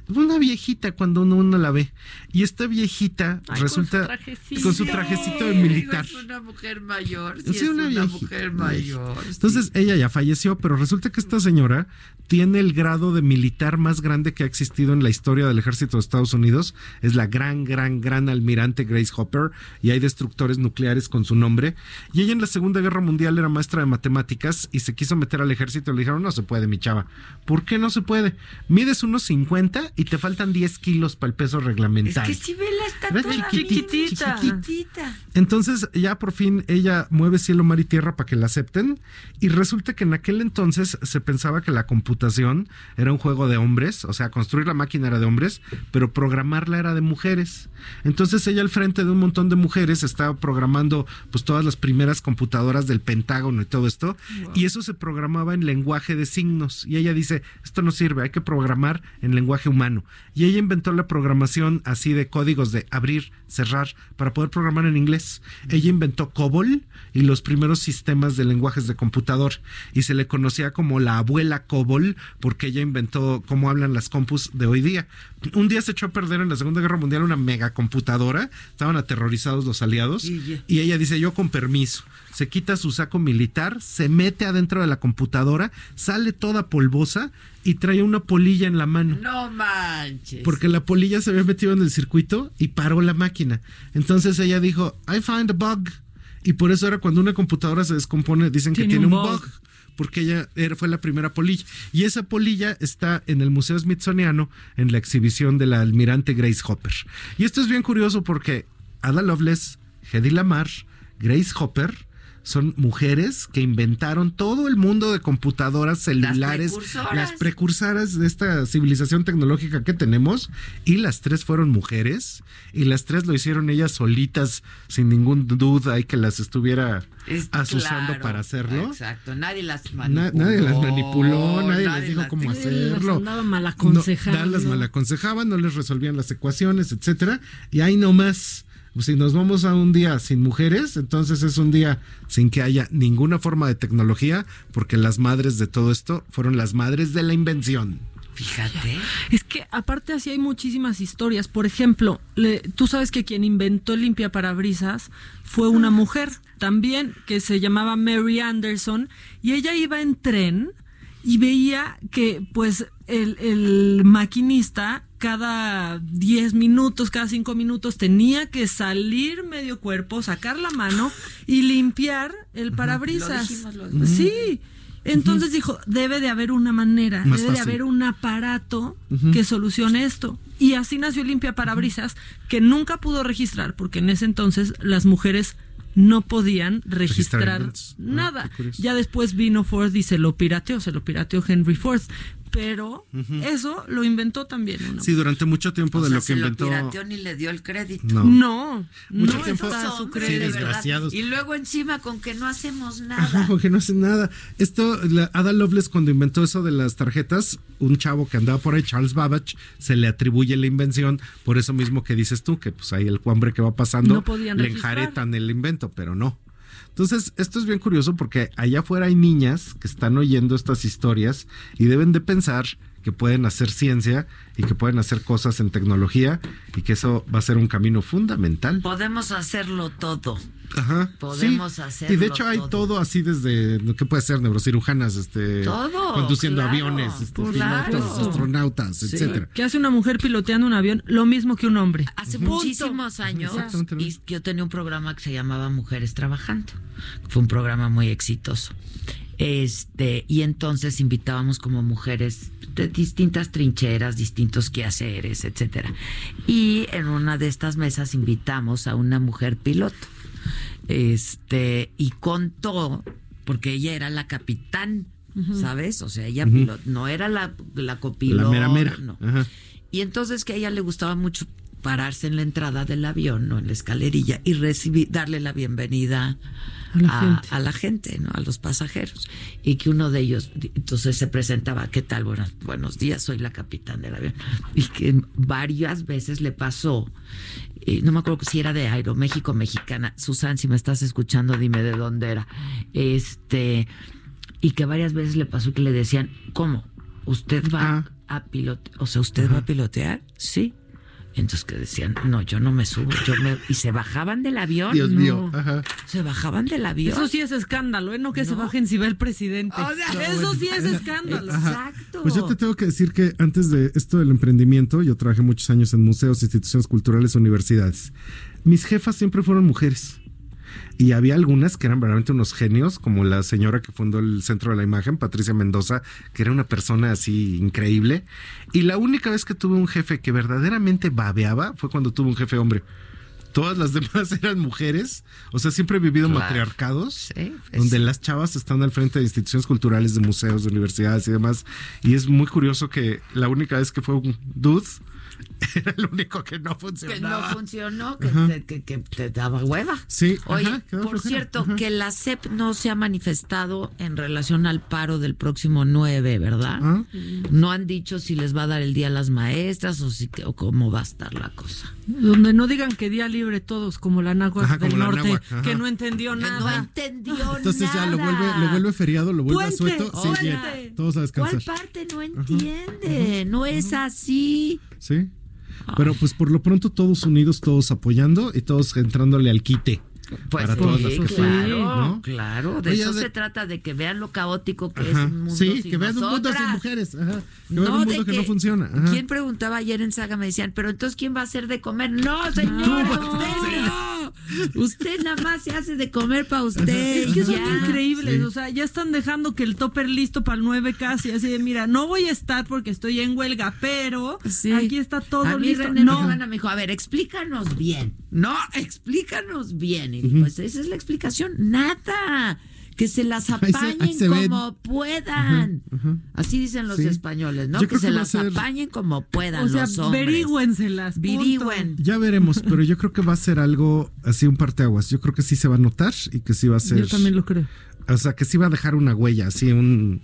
Una viejita cuando uno, la ve. Y esta viejita resulta con su, trajecito de militar. Es una mujer mayor. Sí, es una, mujer mayor. Entonces ella ya falleció, pero resulta que esta señora tiene el grado de militar más grande que ha existido en la historia del ejército de Estados Unidos. Es la gran, gran, gran almirante Grace Hopper y hay destructores nucleares con su nombre. Y ella en la Segunda Guerra Mundial era maestra de matemáticas y se quiso meter al ejército y le dijeron, no se puede, mi chava. ¿Por qué no se puede? Mides unos 50 y te faltan 10 kilos para el peso reglamentario. Es que si ve la estatura chiquitita, chiquitita. Entonces ya por fin ella mueve cielo, mar y tierra para que la acepten y resulta que en aquel entonces se pensaba que la computación era un juego de hombres, o sea, construir la máquina era de hombres, pero programarla era de mujeres. Entonces ella al frente de un montón de mujeres estaba programando pues todas las primeras computadoras del Pentágono y todo esto y eso se programaba en lenguaje de signos y ella dice, esto no sirve, hay que programar en lenguaje humano. Y ella inventó la programación así de códigos de abrir, cerrar para poder programar en inglés. Ella inventó COBOL y los primeros sistemas de lenguajes de computador y se le conocía como la abuela COBOL porque ella inventó cómo hablan las compus de hoy día. Un día se echó a perder en la Segunda Guerra Mundial una megacomputadora, estaban aterrorizados los aliados y ella dice, yo con permiso, se quita su saco militar, se mete adentro de la computadora, sale toda polvosa y trae una polilla en la mano. No manches. Porque la polilla se había metido en el circuito y paró la máquina. Entonces ella dijo, I find a bug. Y por eso era cuando una computadora se descompone, dicen que tiene un bug. Porque ella era, fue la primera polilla. Y esa polilla está en el Museo Smithsoniano en la exhibición de la almirante Grace Hopper. Y esto es bien curioso porque Ada Lovelace, Hedy Lamar, Grace Hopper, son mujeres que inventaron todo el mundo de computadoras celulares, las precursoras, de esta civilización tecnológica que tenemos, y las tres fueron mujeres, y las tres lo hicieron ellas solitas, sin ningún duda, y que las estuviera asusando para hacerlo. Exacto, nadie las manipuló. nadie las manipuló, nadie, les dijo cómo hacerlo. Las mal aconsejaban. No, las mal aconsejaban, no les resolvían las ecuaciones, etcétera, y ahí nomás si nos vamos a un día sin mujeres, entonces es un día sin que haya ninguna forma de tecnología, porque las madres de todo esto fueron las madres de la invención. Fíjate. Es que aparte así hay muchísimas historias. Por ejemplo, tú sabes que quien inventó limpia parabrisas fue una mujer también que se llamaba Mary Anderson y ella iba en tren y veía que pues el, el maquinista cada 10 minutos, cada 5 minutos tenía que salir medio cuerpo, sacar la mano y limpiar el parabrisas. Sí. Entonces dijo, debe de haber una manera, debe de haber un aparato que solucione esto. Y así nació Limpia Parabrisas, que nunca pudo registrar, porque en ese entonces las mujeres no podían registrar, ah, nada. ya después vino Ford y se lo pirateó, se lo pirateó Henry Ford. Pero eso lo inventó también una Sí, durante mucho tiempo O de sea, lo que se inventó. lo pirateó ni le dio el crédito. No. No, Mucho no tiempo- está su Sí, crédito. de. Y luego encima con que no hacemos Ajá, nada. porque no hacen nada. Esto, la, Ada Lovelace, cuando inventó eso de las tarjetas, un chavo que andaba por ahí, Charles Babbage, se le atribuye la invención, por eso mismo que dices tú, que pues ahí el hombre que va pasando No podían le enjaretan el invento, pero no. Entonces, esto es bien curioso porque allá afuera hay niñas que están oyendo estas historias y deben de pensar que pueden hacer ciencia y que pueden hacer cosas en tecnología y que eso va a ser un camino fundamental. Podemos hacerlo todo. Ajá. Podemos sí. hacerlo Y de hecho hay todo. todo, así desde, ¿qué puede ser? Neurocirujanas, este, Todo, conduciendo claro, aviones, este, claro. pilotos, astronautas, Sí. etcétera. ¿Qué hace una mujer piloteando un avión? Lo mismo que un hombre. Hace Punto. muchísimos años y yo tenía un programa que se llamaba Mujeres Trabajando. Fue un programa muy exitoso. Este, y entonces invitábamos como mujeres de distintas trincheras, distintos quehaceres, etcétera. Y en una de estas mesas invitamos a una mujer piloto. Este, y contó, porque ella era la capitán, ¿sabes? O sea, ella pilot- no era la, la copiloto. La mera mera. no. Ajá. Y entonces que a ella le gustaba mucho pararse en la entrada del avión, ¿no? En la escalerilla y recibir, darle la bienvenida A la a, gente. a la gente, ¿no? A los pasajeros. Y que uno de ellos, entonces se presentaba, ¿qué tal? Buenos, buenos días, soy la capitán del avión. Y que varias veces le pasó, eh, no me acuerdo si era de Aeroméxico Mexicana, Susan, si me estás escuchando, dime de dónde era. Este, y que varias veces le pasó que le decían, ¿cómo? ¿Usted va a pilotear? O sea, ¿usted va a pilotear? Sí. Entonces que decían, no, yo no me subo, yo me... Y se bajaban del avión. Dios No. mío. Ajá. Se bajaban del avión. Eso sí es escándalo, ¿eh? No que se bajen si va el presidente. Eso sí es escándalo. Exacto. Pues yo te tengo que decir que antes de esto del emprendimiento, yo trabajé muchos años en museos, instituciones culturales, universidades. Mis jefas siempre fueron mujeres. Y había algunas que eran verdaderamente unos genios, como la señora que fundó el Centro de la Imagen, Patricia Mendoza, que era una persona así increíble. Y la única vez que tuve un jefe que verdaderamente babeaba fue cuando tuve un jefe hombre. Todas las [LAUGHS] demás eran mujeres. O sea, siempre he vivido Claro. matriarcados, Sí, pues donde las chavas están al frente de instituciones culturales, de museos, de universidades y demás. Y es muy curioso que la única vez que fue un dude [LAUGHS] era el único que no que no funcionaba. funcionó, que, te, que- que te daba hueva. Sí, Oye, ajá, por flojera, cierto, ajá. que la CEP no se ha manifestado en relación al paro del próximo 9, ¿verdad? Ah. No han dicho si les va a dar el día a las maestras o, si, o cómo va a estar la cosa. Donde no digan que día libre todos, como la náhuatl Ajá, del como norte, que no entendió Que nada. no entendió [LAUGHS] Entonces ya lo vuelve, lo vuelve feriado, lo vuelve Puente, asueto. Sí, puente. bien. Todos a ¿Cuál descansar. parte no entiende? No es así. Sí. Pero pues por lo pronto todos unidos, todos apoyando y todos entrándole al quite. Pues para sí, todas las cosas. claro, ¿no? claro. De Oye, eso de- se trata, de que vean lo caótico que Ajá. es un mundo Sí, sin que vean un mundo sin nosotras. mujeres. Ajá. Que vean un mundo que, no funciona. Ajá. ¿Quién preguntaba ayer en Saga? Me decían, pero entonces ¿quién va a hacer de comer? No, usted no. [LAUGHS] Usted nada más se hace de comer para usted. Es que son ya. increíbles, Sí. o sea, ya están dejando que el topper listo para el 9 casi, así de, mira, no voy a estar porque estoy en huelga, pero Sí. aquí está todo a mí listo. René no, me dijo, a ver, explícanos bien. No, explícanos bien. Y pues esa es la explicación. Nada. Que se las Ahí se- apañen ahí se ven. como puedan. Así dicen los Sí. españoles, ¿no? Yo que se que las ser- apañen como puedan o sea, los hombres. verígüenselas. Virigüen. Ya veremos, [LAUGHS] pero yo creo que va a ser algo así un parteaguas. Yo creo que sí se va a notar y que sí va a ser. Yo también lo creo. O sea, que sí va a dejar una huella, así un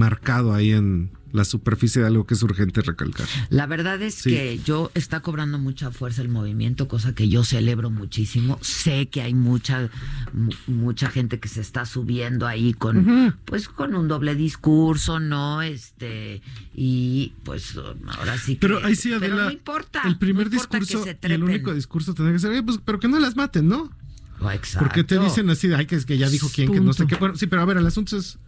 marcado ahí en la superficie de algo que es urgente recalcar. La verdad es Sí. que yo está cobrando mucha fuerza el movimiento, cosa que yo celebro muchísimo. Sé que hay mucha mu- mucha gente que se está subiendo ahí con pues con un doble discurso, ¿no? Este y pues ahora sí que Pero ahí sí, pero Adela, no importa. el primer no importa que discurso se y el único discurso tendría que ser, "Oye, pues, pero que no las maten, ¿no? Oh, exacto. Porque te dicen así, de, ay, que es que ya dijo quién, que no sé qué. Bueno, sí, pero a ver, el asunto es,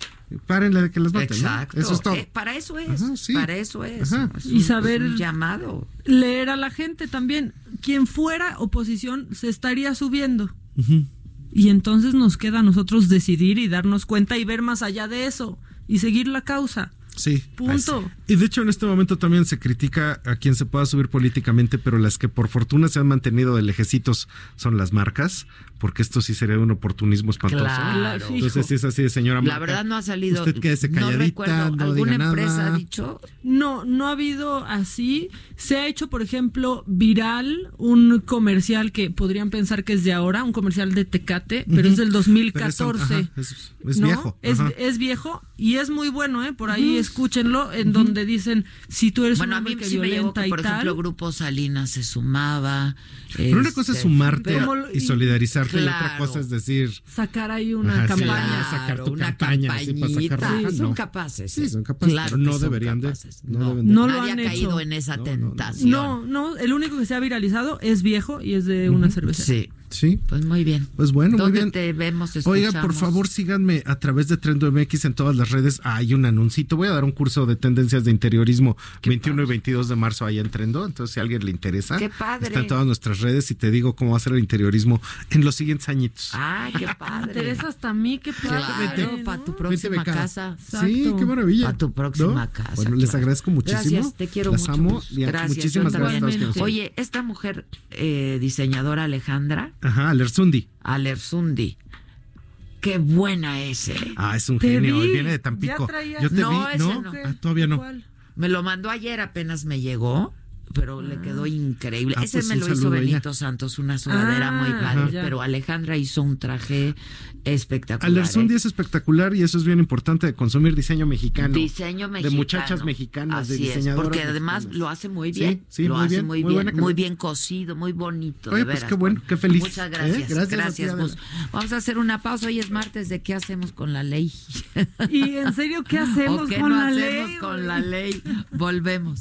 párenle de que las maten, ¿no? Exacto. Eso es todo. Eh, para eso es. Ajá, sí. Para eso es. Ajá. Es Y un- saber- es un llamado. Leer a la gente también. Quien fuera oposición se estaría subiendo. Ujú. Y entonces nos queda a nosotros decidir y darnos cuenta y ver más allá de eso y seguir la causa. Sí. Punto. Y de hecho en este momento también se critica a quien se pueda subir políticamente, pero las que por fortuna se han mantenido de lejecitos son las marcas, porque esto sí sería un oportunismo espantoso. Claro. Entonces si es así de señora La verdad no ha salido. Usted quédese no calladita, recuerdo, no, ¿Alguna diga empresa nada. ha dicho? No, no ha habido así. Se ha hecho, por ejemplo, viral un comercial que podrían pensar que es de ahora, un comercial de Tecate, pero es del Pero 2014. es- ajá, es- es ¿no? viejo, Es, viejo y es muy bueno, ¿eh? Por ahí escúchenlo, en donde dicen, si tú eres Bueno, un a hombre mí que sí me llegó violenta que, y por tal. ejemplo, Grupo Salinas se sumaba. Pero una cosa es este, sumarte Como lo- y solidarizarte y otra Claro. cosa es decir Sacar ahí una Ajá, sí, campaña. sacar tu una campaña así para sacar Sí, son no. capaces. Sí, son capaces, Claro pero no deberían de- capaces. no No, deben de- No lo Nadie han ha caído hecho. en esa tentación. No, no, el único que se ha viralizado es viejo y es de una cerveza. Sí. Sí. Pues muy bien. Pues bueno, muy ¿Dónde bien. te vemos? Oiga, por favor, síganme a través de Trendo MX en todas las redes. Hay un anuncito. Voy a dar un curso de tendencias de interiorismo 21 y 22 de marzo ahí en Trendo. Entonces, si a alguien le interesa, Qué padre. está en todas nuestras redes y te digo cómo va a ser el interiorismo en los siguientes añitos. Ay, qué [LAUGHS] padre. interesa hasta a mí, qué padre. Claro, para tu próxima casa. Sí, qué maravilla. Para tu próxima ¿No? casa. Bueno, les agradezco muchísimo. Gracias, te quiero Las mucho. amo. Gracias. muchísimas gracias a todos también. que nos- Oye, esta mujer eh, diseñadora Alejandra Ajá, Alerzundi. Alerzundi. Qué buena es, eh. Ah, es un Te genio. vi. Viene de Tampico. Ya traía- Yo te No, vi. ese No, no. Ah, todavía no. Me lo mandó ayer, apenas me llegó, pero le quedó increíble. Ah, Ese pues me lo hizo ella. Benito Santos, una sudadera Ah, muy padre, ya. pero Alejandra hizo un traje espectacular. Alerzundi ¿eh? es espectacular y eso es bien importante de consumir diseño mexicano. Diseño mexicano. De muchachas mexicanas, de Así es, diseñadoras. porque además mexicanas. lo hace muy Sí, bien. sí, lo muy hace bien, muy bien, muy bien cosido, muy bonito. Oye, de pues qué bueno, qué feliz. Muchas ¿eh? gracias. Gracias Gracias. Gus. Vamos a hacer una pausa. Hoy es martes de qué hacemos con la ley. Y en serio, ¿qué [LAUGHS] hacemos ¿O qué con no la hacemos ley? con la ley? Volvemos.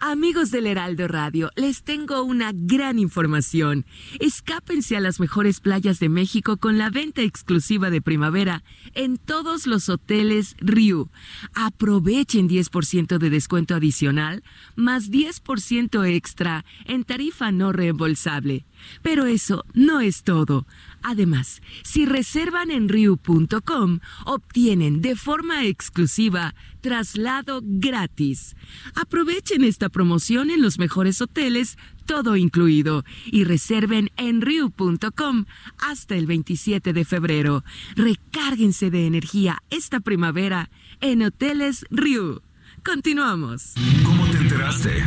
Amigos del Heraldo Radio, les tengo una gran información. Escápense a las mejores playas de México con la venta exclusiva de primavera en todos los hoteles Riu. Aprovechen 10% de descuento adicional más 10% extra en tarifa no reembolsable. Pero eso no es todo. Además, si reservan en riu.com, obtienen de forma exclusiva traslado gratis. Aprovechen esta promoción en los mejores hoteles, todo incluido, y reserven en riu.com hasta el 27 de febrero. Recárguense de energía esta primavera en Hoteles Riu. Continuamos. ¿Cómo te enteraste?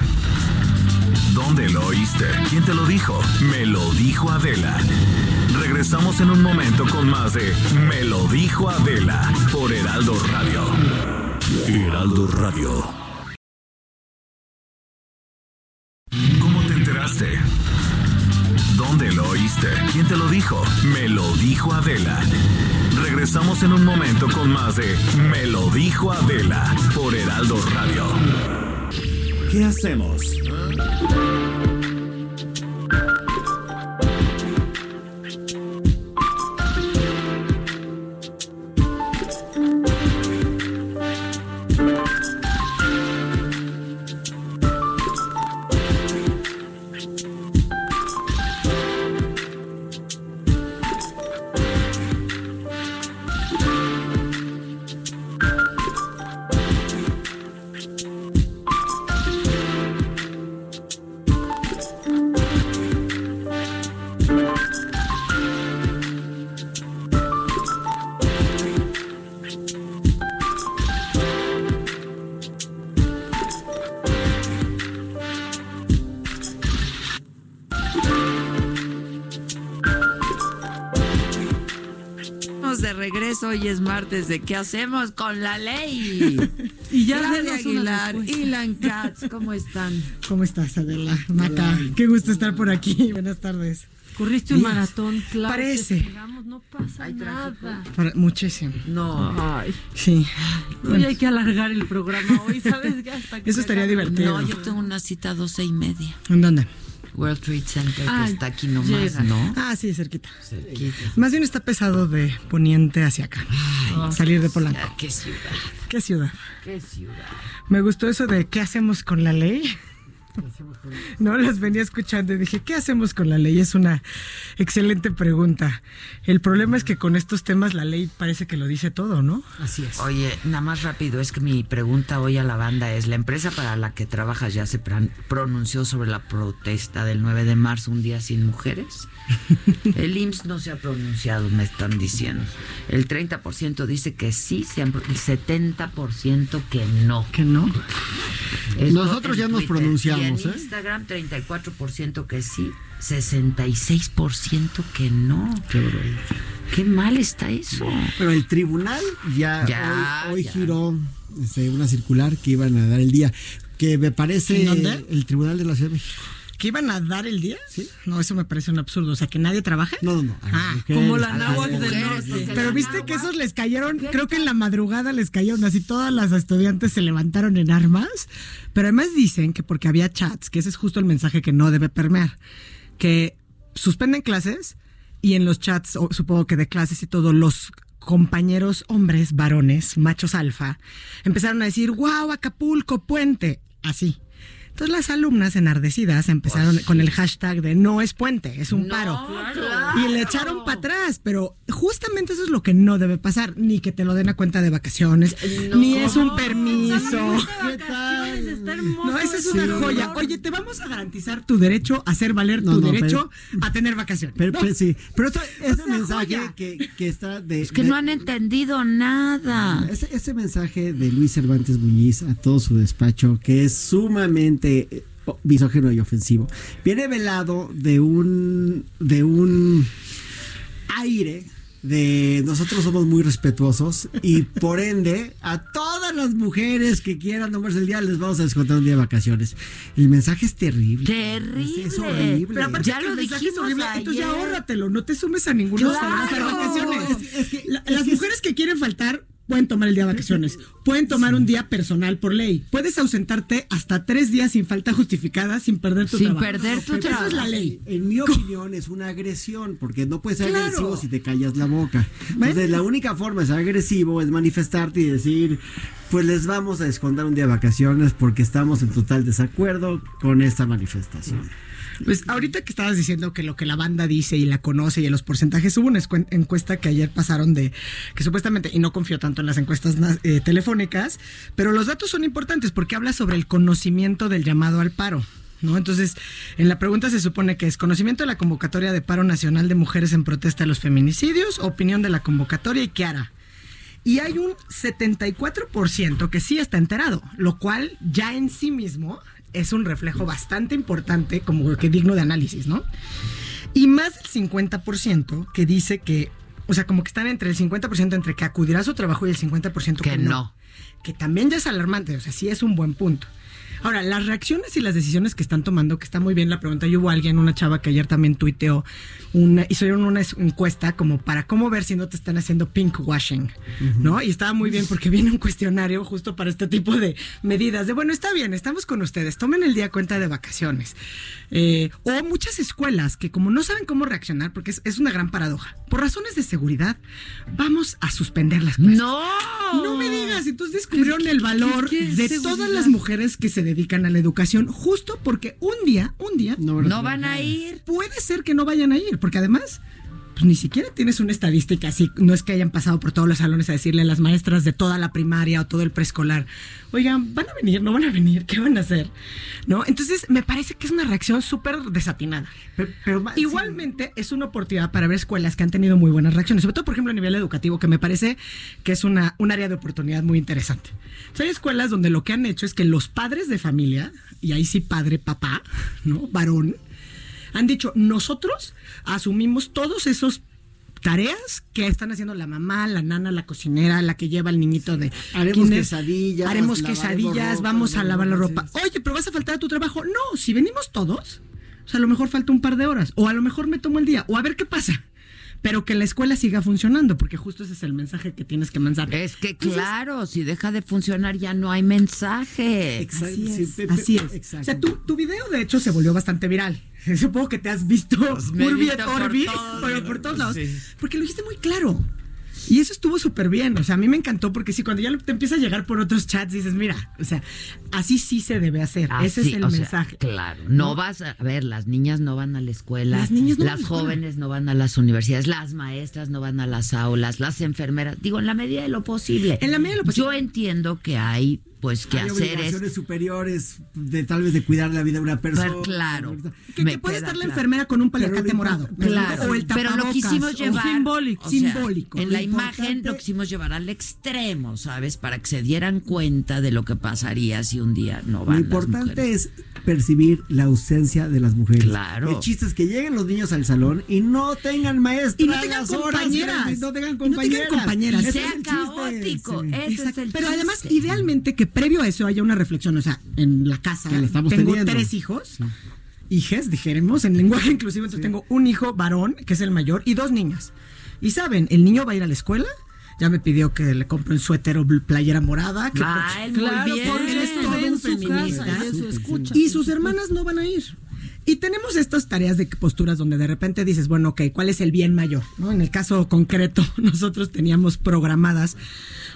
¿Dónde lo oíste? ¿Quién te lo dijo? Me lo dijo Adela. Regresamos en un momento con más de Me lo dijo Adela por Heraldo Radio. Heraldo Radio. ¿Cómo te enteraste? ¿Dónde lo oíste? ¿Quién te lo dijo? Me lo dijo Adela. Regresamos en un momento con más de Me lo dijo Adela por Heraldo Radio. ¿Qué hacemos? De regreso. Hoy es martes de qué hacemos con la ley. [LAUGHS] Ya Claudia Aguilar. Ilan Katz, ¿cómo están? ¿Cómo estás, Adela? Maca, qué gusto estar por aquí. [LAUGHS] Buenas tardes. Corriste un maratón, claro. Parece. no pasa nada. Para- muchísimo. No. Ay. Sí. Hoy hay que alargar el programa hoy, ¿sabes? qué? Hasta que Eso estaría divertido. No, yo tengo una cita a doce y media. ¿En dónde? World Trade Center, que Ay, está aquí nomás, llega. ¿no? Ah, sí, cerquita. Cerquita. Más bien está pesado de poniente hacia acá. Salir de Polanco. Ah, qué ciudad, ¿Qué ciudad? qué ciudad. Me gustó eso de ¿qué hacemos con la ley? No, las venía escuchando y dije, ¿qué hacemos con la ley? Es una excelente pregunta. El problema es que con estos temas la ley parece que lo dice todo, ¿no? Así es. Oye, nada más rápido, es que mi pregunta hoy a la banda es, ¿la empresa para la que trabajas ya se pronunció sobre la protesta del 9 de marzo, un día sin mujeres? [LAUGHS] El IMSS no se ha pronunciado, me están diciendo. El 30% dice que sí, se han pro- el 70% que no. Que no. Esto Nosotros ya nos Twitter. pronunciamos, Y en ¿eh? Instagram 34% que sí, 66% que no. Qué. Qué mal está eso. Pero el tribunal ya, Ya, hoy, hoy ya. giró este, una circular que iban a dar el día. Que me parece ¿En dónde? el tribunal de la Ciudad de México. ¿Que iban a dar el día? Sí. No, eso me parece un absurdo. O sea, que nadie trabaje. No, no, no. Ah, Como la náhuatl del norte. Pero viste que esos les cayeron, creo que en la madrugada les cayeron, así todas las estudiantes se levantaron en armas, pero además dicen que porque había chats, que ese es justo el mensaje que no debe permear, que suspenden clases y en los chats, o supongo que de clases y todo, los compañeros hombres, varones, machos alfa, empezaron a decir, wow, Acapulco, puente, así. Entonces las alumnas enardecidas empezaron con el hashtag de no es puente, es un paro. Y le echaron para atrás, pero justamente eso es lo que no debe pasar, ni que te lo den a cuenta de vacaciones, ni es un permiso. ¿Qué tal? Está hermoso. No, esa es una Sí. joya. Oye, te vamos a garantizar tu derecho a hacer valer No, tu no, derecho a tener vacaciones. Pero, No. pero sí, pero esto- ese sea, mensaje que, que está de... Es que de- no han entendido nada. Ese, ese mensaje de Luis Cervantes Muñiz a todo su despacho, que es sumamente misógino y ofensivo, viene velado de un de un aire de nosotros somos muy respetuosos y por ende a todas las mujeres que quieran tomarse el día les vamos a descontar un día de vacaciones. El mensaje es terrible. Terrible. Es, horrible. Pero aparte Ya que lo el mensaje es dijimos horrible, entonces ya ahórratelo, no te sumes a ninguno de los Claro. de las vacaciones. Es que- es que- La- es las que- mujeres que quieren faltar pueden tomar el día de vacaciones, [LAUGHS] pueden tomar un día personal por ley, puedes ausentarte hasta tres días sin falta justificada, sin perder tu Sin trabajo. perder tu Esa trabajo. es la ley. En mi opinión es una agresión, porque no puedes ser Claro. agresivo si te callas la boca. Entonces la única forma de ser agresivo es manifestarte y decir, pues les vamos a descontar un día de vacaciones porque estamos en total desacuerdo con esta manifestación. Pues ahorita que estabas diciendo que lo que la banda dice y la conoce y en los porcentajes, hubo una encuesta que ayer pasaron de que supuestamente, y no confío tanto en las encuestas eh, telefónicas, pero los datos son importantes porque habla sobre el conocimiento del llamado al paro. ¿No? Entonces, en la pregunta se supone que es conocimiento de la convocatoria de paro nacional de mujeres en protesta de los feminicidios, opinión de la convocatoria y qué hará. Y hay un 74% que sí está enterado, lo cual ya en sí mismo es un reflejo bastante importante, como que digno de análisis, ¿no? Y más del 50% que dice que, o sea, como que están entre el 50% entre que acudirá a su trabajo y el 50% que, Que no. no. Que también ya es alarmante, o sea, sí es un buen punto. Ahora, las reacciones y las decisiones que están tomando, que está muy bien la pregunta. Yo hubo alguien, una chava que ayer también tuiteó, una, hicieron una es- encuesta como para cómo ver si no te están haciendo pink washing, ¿no? Y estaba muy bien porque viene un cuestionario justo para este tipo de medidas. De bueno, está bien, estamos con ustedes, tomen el día cuenta de vacaciones. Eh, o muchas escuelas que como no saben cómo reaccionar, porque es, es una gran paradoja, por razones de seguridad, vamos a suspender las clases. No. No me digas, entonces descubrieron el valor qué de seguridad? todas las mujeres que se dedican a la educación, justo porque un día, un día, No, No van a ir. puede ser que no vayan a ir, porque además, pues ni siquiera tienes una estadística así, no es que hayan pasado por todos los salones a decirle a las maestras de toda la primaria o todo el preescolar, oigan, ¿van a venir? ¿No van a venir? ¿Qué van a hacer? ¿No? Entonces, me parece que es una reacción súper desatinada. Pero, Igualmente es una oportunidad para ver escuelas que han tenido muy buenas reacciones, sobre todo por ejemplo a nivel educativo, que me parece que es una, un área de oportunidad muy interesante. Sea, hay escuelas donde lo que han hecho es que los padres de familia, y ahí sí padre, papá, ¿no? Varón, han dicho, nosotros asumimos todos esos tareas que están haciendo la mamá, la nana, la cocinera, la que lleva al niñito de Haremos kinder. quesadillas, haremos quesadillas, ropa, vamos a lavar la ropa. Oye, pero vas a faltar a tu trabajo. No, si venimos todos, o sea, a lo mejor falta un par de horas, o a lo mejor me tomo el día, o a ver qué pasa. Pero que la escuela siga funcionando, porque justo ese es el mensaje que tienes que mandar. Es que claro, si deja de funcionar ya no hay mensaje. Así es. así es. O sea, tu, tu video de hecho se volvió bastante viral. [LAUGHS] Supongo que te has visto Pues Urbi et visto por Orbi, todos pero por todos lados. Sí. Porque lo dijiste muy claro. Y eso estuvo súper bien. O sea, a mí me encantó porque sí, cuando ya te empieza a llegar por otros chats, dices, mira, o sea, así sí se debe hacer. Ese Así, es el sea, mensaje. claro, no, vas a, a ver, las niñas no van a la escuela, Las niñas no van a las la jóvenes no van a las universidades, las maestras no van a las aulas, las enfermeras, digo, en la medida de lo posible. En la medida de lo posible. Yo entiendo que hay pues que Hay hacer es obligaciones superiores de tal vez de cuidar la vida de una persona. Pero claro. Que, que puede estar la claro. enfermera con un paliacate lo morado. Claro, o el pero lo quisimos llevar simbólico. o sea, simbólico. en la Lo imagen lo quisimos llevar al extremo, ¿sabes? Para que se dieran cuenta de lo que pasaría si un día no Lo van las importante mujeres. es percibir la ausencia de las mujeres. Claro. El chiste es que lleguen los niños al salón y no tengan maestra Y no tengan las compañeras. no tengan Y no tengan compañeras. compañeras. Sea es caótico, sí. ese Exacto. es el Pero además, idealmente que previo a eso haya una reflexión, o sea, en la casa Que la estamos tengo teniendo. tres hijos, hijes, dijéramos, en lenguaje inclusivo, entonces tengo un hijo varón, que es el mayor, y dos niñas. Y saben, el niño va a ir a la escuela, ya me pidió que le compre un suéter o playera morada, que Ay, porque- muy Claro, bien. porque su casa feminista. y eso escucha. y sus hermanas no van a ir. Y tenemos estas tareas de posturas donde de repente dices, bueno, ok, ¿cuál es el bien mayor? ¿No? En el caso concreto, [LAUGHS] nosotros teníamos programadas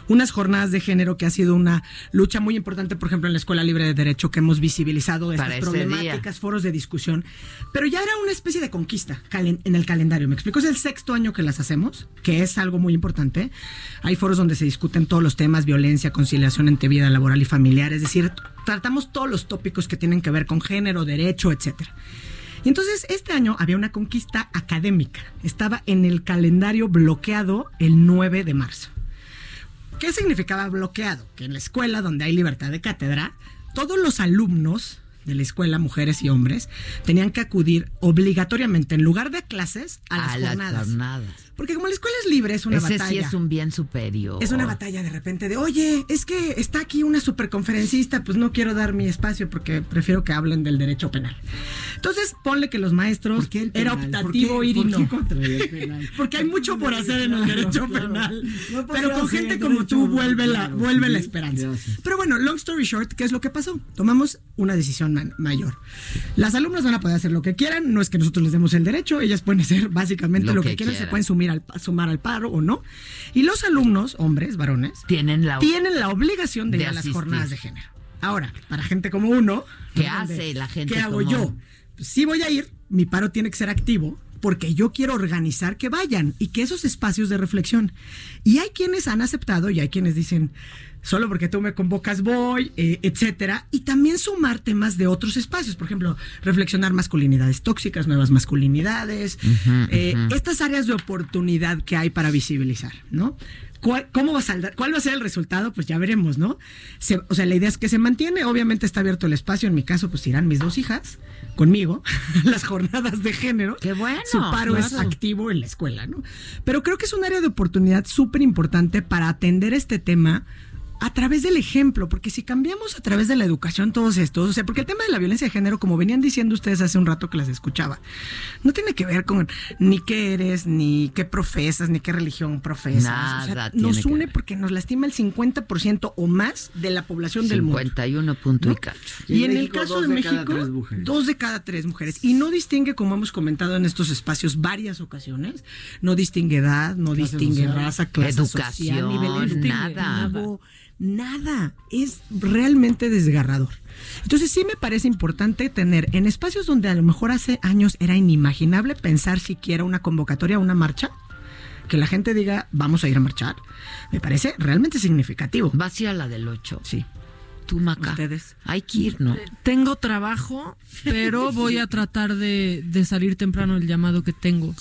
unas jornadas de género que ha sido una lucha muy importante, por ejemplo, en la Escuela Libre de Derecho, que hemos visibilizado estas problemáticas, foros de discusión, pero ya era una especie de conquista en el calendario. Me explico, es el sexto año que las hacemos, que es algo muy importante. Hay foros donde se discuten todos los temas, violencia, conciliación entre vida laboral y familiar, es decir, tratamos todos los tópicos que tienen que ver con género, derecho, etcétera. Y entonces este año había una conquista académica. Estaba en el calendario bloqueado el 9 de marzo. ¿Qué significaba bloqueado? Que en la escuela donde hay libertad de cátedra, todos los alumnos de la escuela, mujeres y hombres, tenían que acudir obligatoriamente en lugar de clases a las a las jornadas. Porque como la escuela es libre, es una Ese batalla. sí es un bien superior. Es una batalla de repente de, oye, es que está aquí una superconferencista, pues no quiero dar mi espacio porque prefiero que hablen del derecho penal. Entonces, ponle que los maestros ¿Por qué el era optativo ¿Por qué- ir y por no. qué contra el penal? [LAUGHS] Porque hay mucho por hacer en el Claro, derecho claro. penal. No Pero con gente como tú vuelve la, claro, vuelve sí, la esperanza. gracias. Pero bueno, long story short, ¿qué es lo que pasó? Tomamos una decisión man- mayor. Las alumnas van a poder hacer lo que quieran, no es que nosotros les demos el derecho, ellas pueden hacer básicamente Lo lo, que que, quieran, se pueden sumir al, sumar al paro o no. Y los alumnos, hombres, varones, Tienen la tienen la obligación de, de ir a las jornadas de género. Ahora, para gente como uno, ¿Qué hace la gente ¿Qué hago como yo? Pues, sí voy a ir, mi paro tiene que ser activo porque yo quiero organizar que vayan y que esos espacios de reflexión. Y hay quienes han aceptado y hay quienes dicen, solo porque tú me convocas voy, eh, etcétera. Y también sumar temas de otros espacios, por ejemplo, reflexionar masculinidades tóxicas, nuevas masculinidades, eh, estas áreas de oportunidad que hay para visibilizar, ¿no? ¿Cuál, cómo va a saldar- ¿Cuál va a ser el resultado? Pues ya veremos, ¿no? Se- o sea, la idea es que se mantiene, obviamente está abierto el espacio, en mi caso pues irán mis dos hijas conmigo, [LAUGHS] las jornadas de género. Qué bueno, Su paro es claro. activo en la escuela, ¿no? Pero creo que es un área de oportunidad súper importante para atender este tema a través del ejemplo, porque si cambiamos a través de la educación todos estos, o sea, porque el tema de la violencia de género, como venían diciendo ustedes hace un rato que las escuchaba, no tiene que ver con ni qué eres, ni qué profesas, ni qué religión profesas. Nada o sea, tiene nos que une ver. porque nos lastima el 50% o más de la población del mundo. 51 punto y cacho. Y, en, el caso de México, dos de cada tres mujeres. Y no distingue, como hemos comentado en estos espacios varias ocasiones, no distingue edad, no Clase distingue social. raza, clase Educación, social, nivel nada. Nada. Es realmente desgarrador. Entonces sí me parece importante tener en espacios donde a lo mejor hace años era inimaginable pensar siquiera una convocatoria, una marcha, que la gente diga vamos a ir a marchar, me parece realmente significativo. ¿Vas a ir a la del 8? Sí. Tú, Maca. Ustedes. Hay que ir, ¿no? Tengo trabajo, pero voy a tratar de, de salir temprano el llamado que tengo.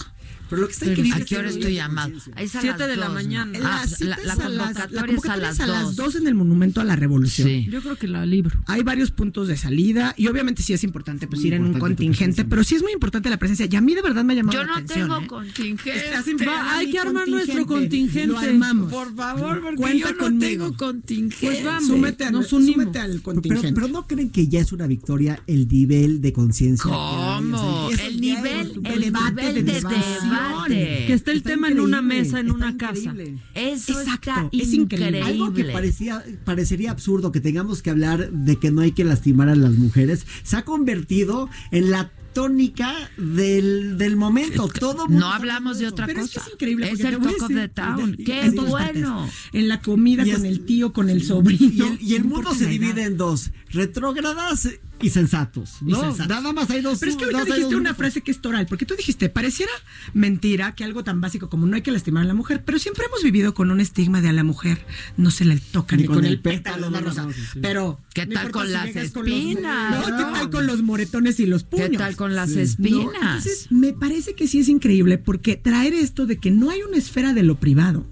Pero lo que está increíble ¿A qué hora es estoy no llamado? Es a Siete las de la ¿no? mañana. Ah, Las la, la a las- la convocatoria es a las a las dos. 2 en el Monumento a la Revolución. Sí. Yo creo que la libro. Hay varios puntos de salida y obviamente sí es importante pues ir en un tu contingente, pero sí es muy importante la presencia. Y a mí de verdad me ha llamado Yo la no atención. tengo ¿eh? contingente. Va, hay que armar nuestro contingente. Lo armamos. Por favor, porque Cuenta yo no conmigo. tengo contingente. Pues vamos, Súmete, a- nos unimos. súmete al Pero, contingente. pero no creen que ya es una victoria el nivel de conciencia. ¿Cómo? El nivel, el debate de debate. Que esté el Está tema en una mesa, en está una casa. increíble. Eso Exacto, está es increíble. increíble. Algo que parecía, parecería absurdo que tengamos que hablar de que no hay que lastimar a las mujeres, se ha convertido en la tónica del, del momento. Todo mundo No hablamos de otra Pero es cosa. que es increíble. Es el talk of the town. Qué en bueno. partes. En la comida, Y con es- el tío, con el sobrino. Y el, y el [LAUGHS] mundo se divide en dos, retrógradas y sensatos. Y ¿no? sensatos. Nada más hay dos. Pero es que ahorita dijiste una frase que es toral, porque tú dijiste, pareciera mentira que algo tan básico como no hay que lastimar a la mujer, pero siempre hemos vivido con un estigma de a la mujer no se le toca ni, con, el pétalo de una rosa. Pero ¿Qué tal con si las llegas con los- espinas? no, ¿Qué tal con los moretones y los puños? ¿Qué tal con las espinas? entonces, me parece que sí es increíble porque traer esto de que no hay una esfera de lo privado.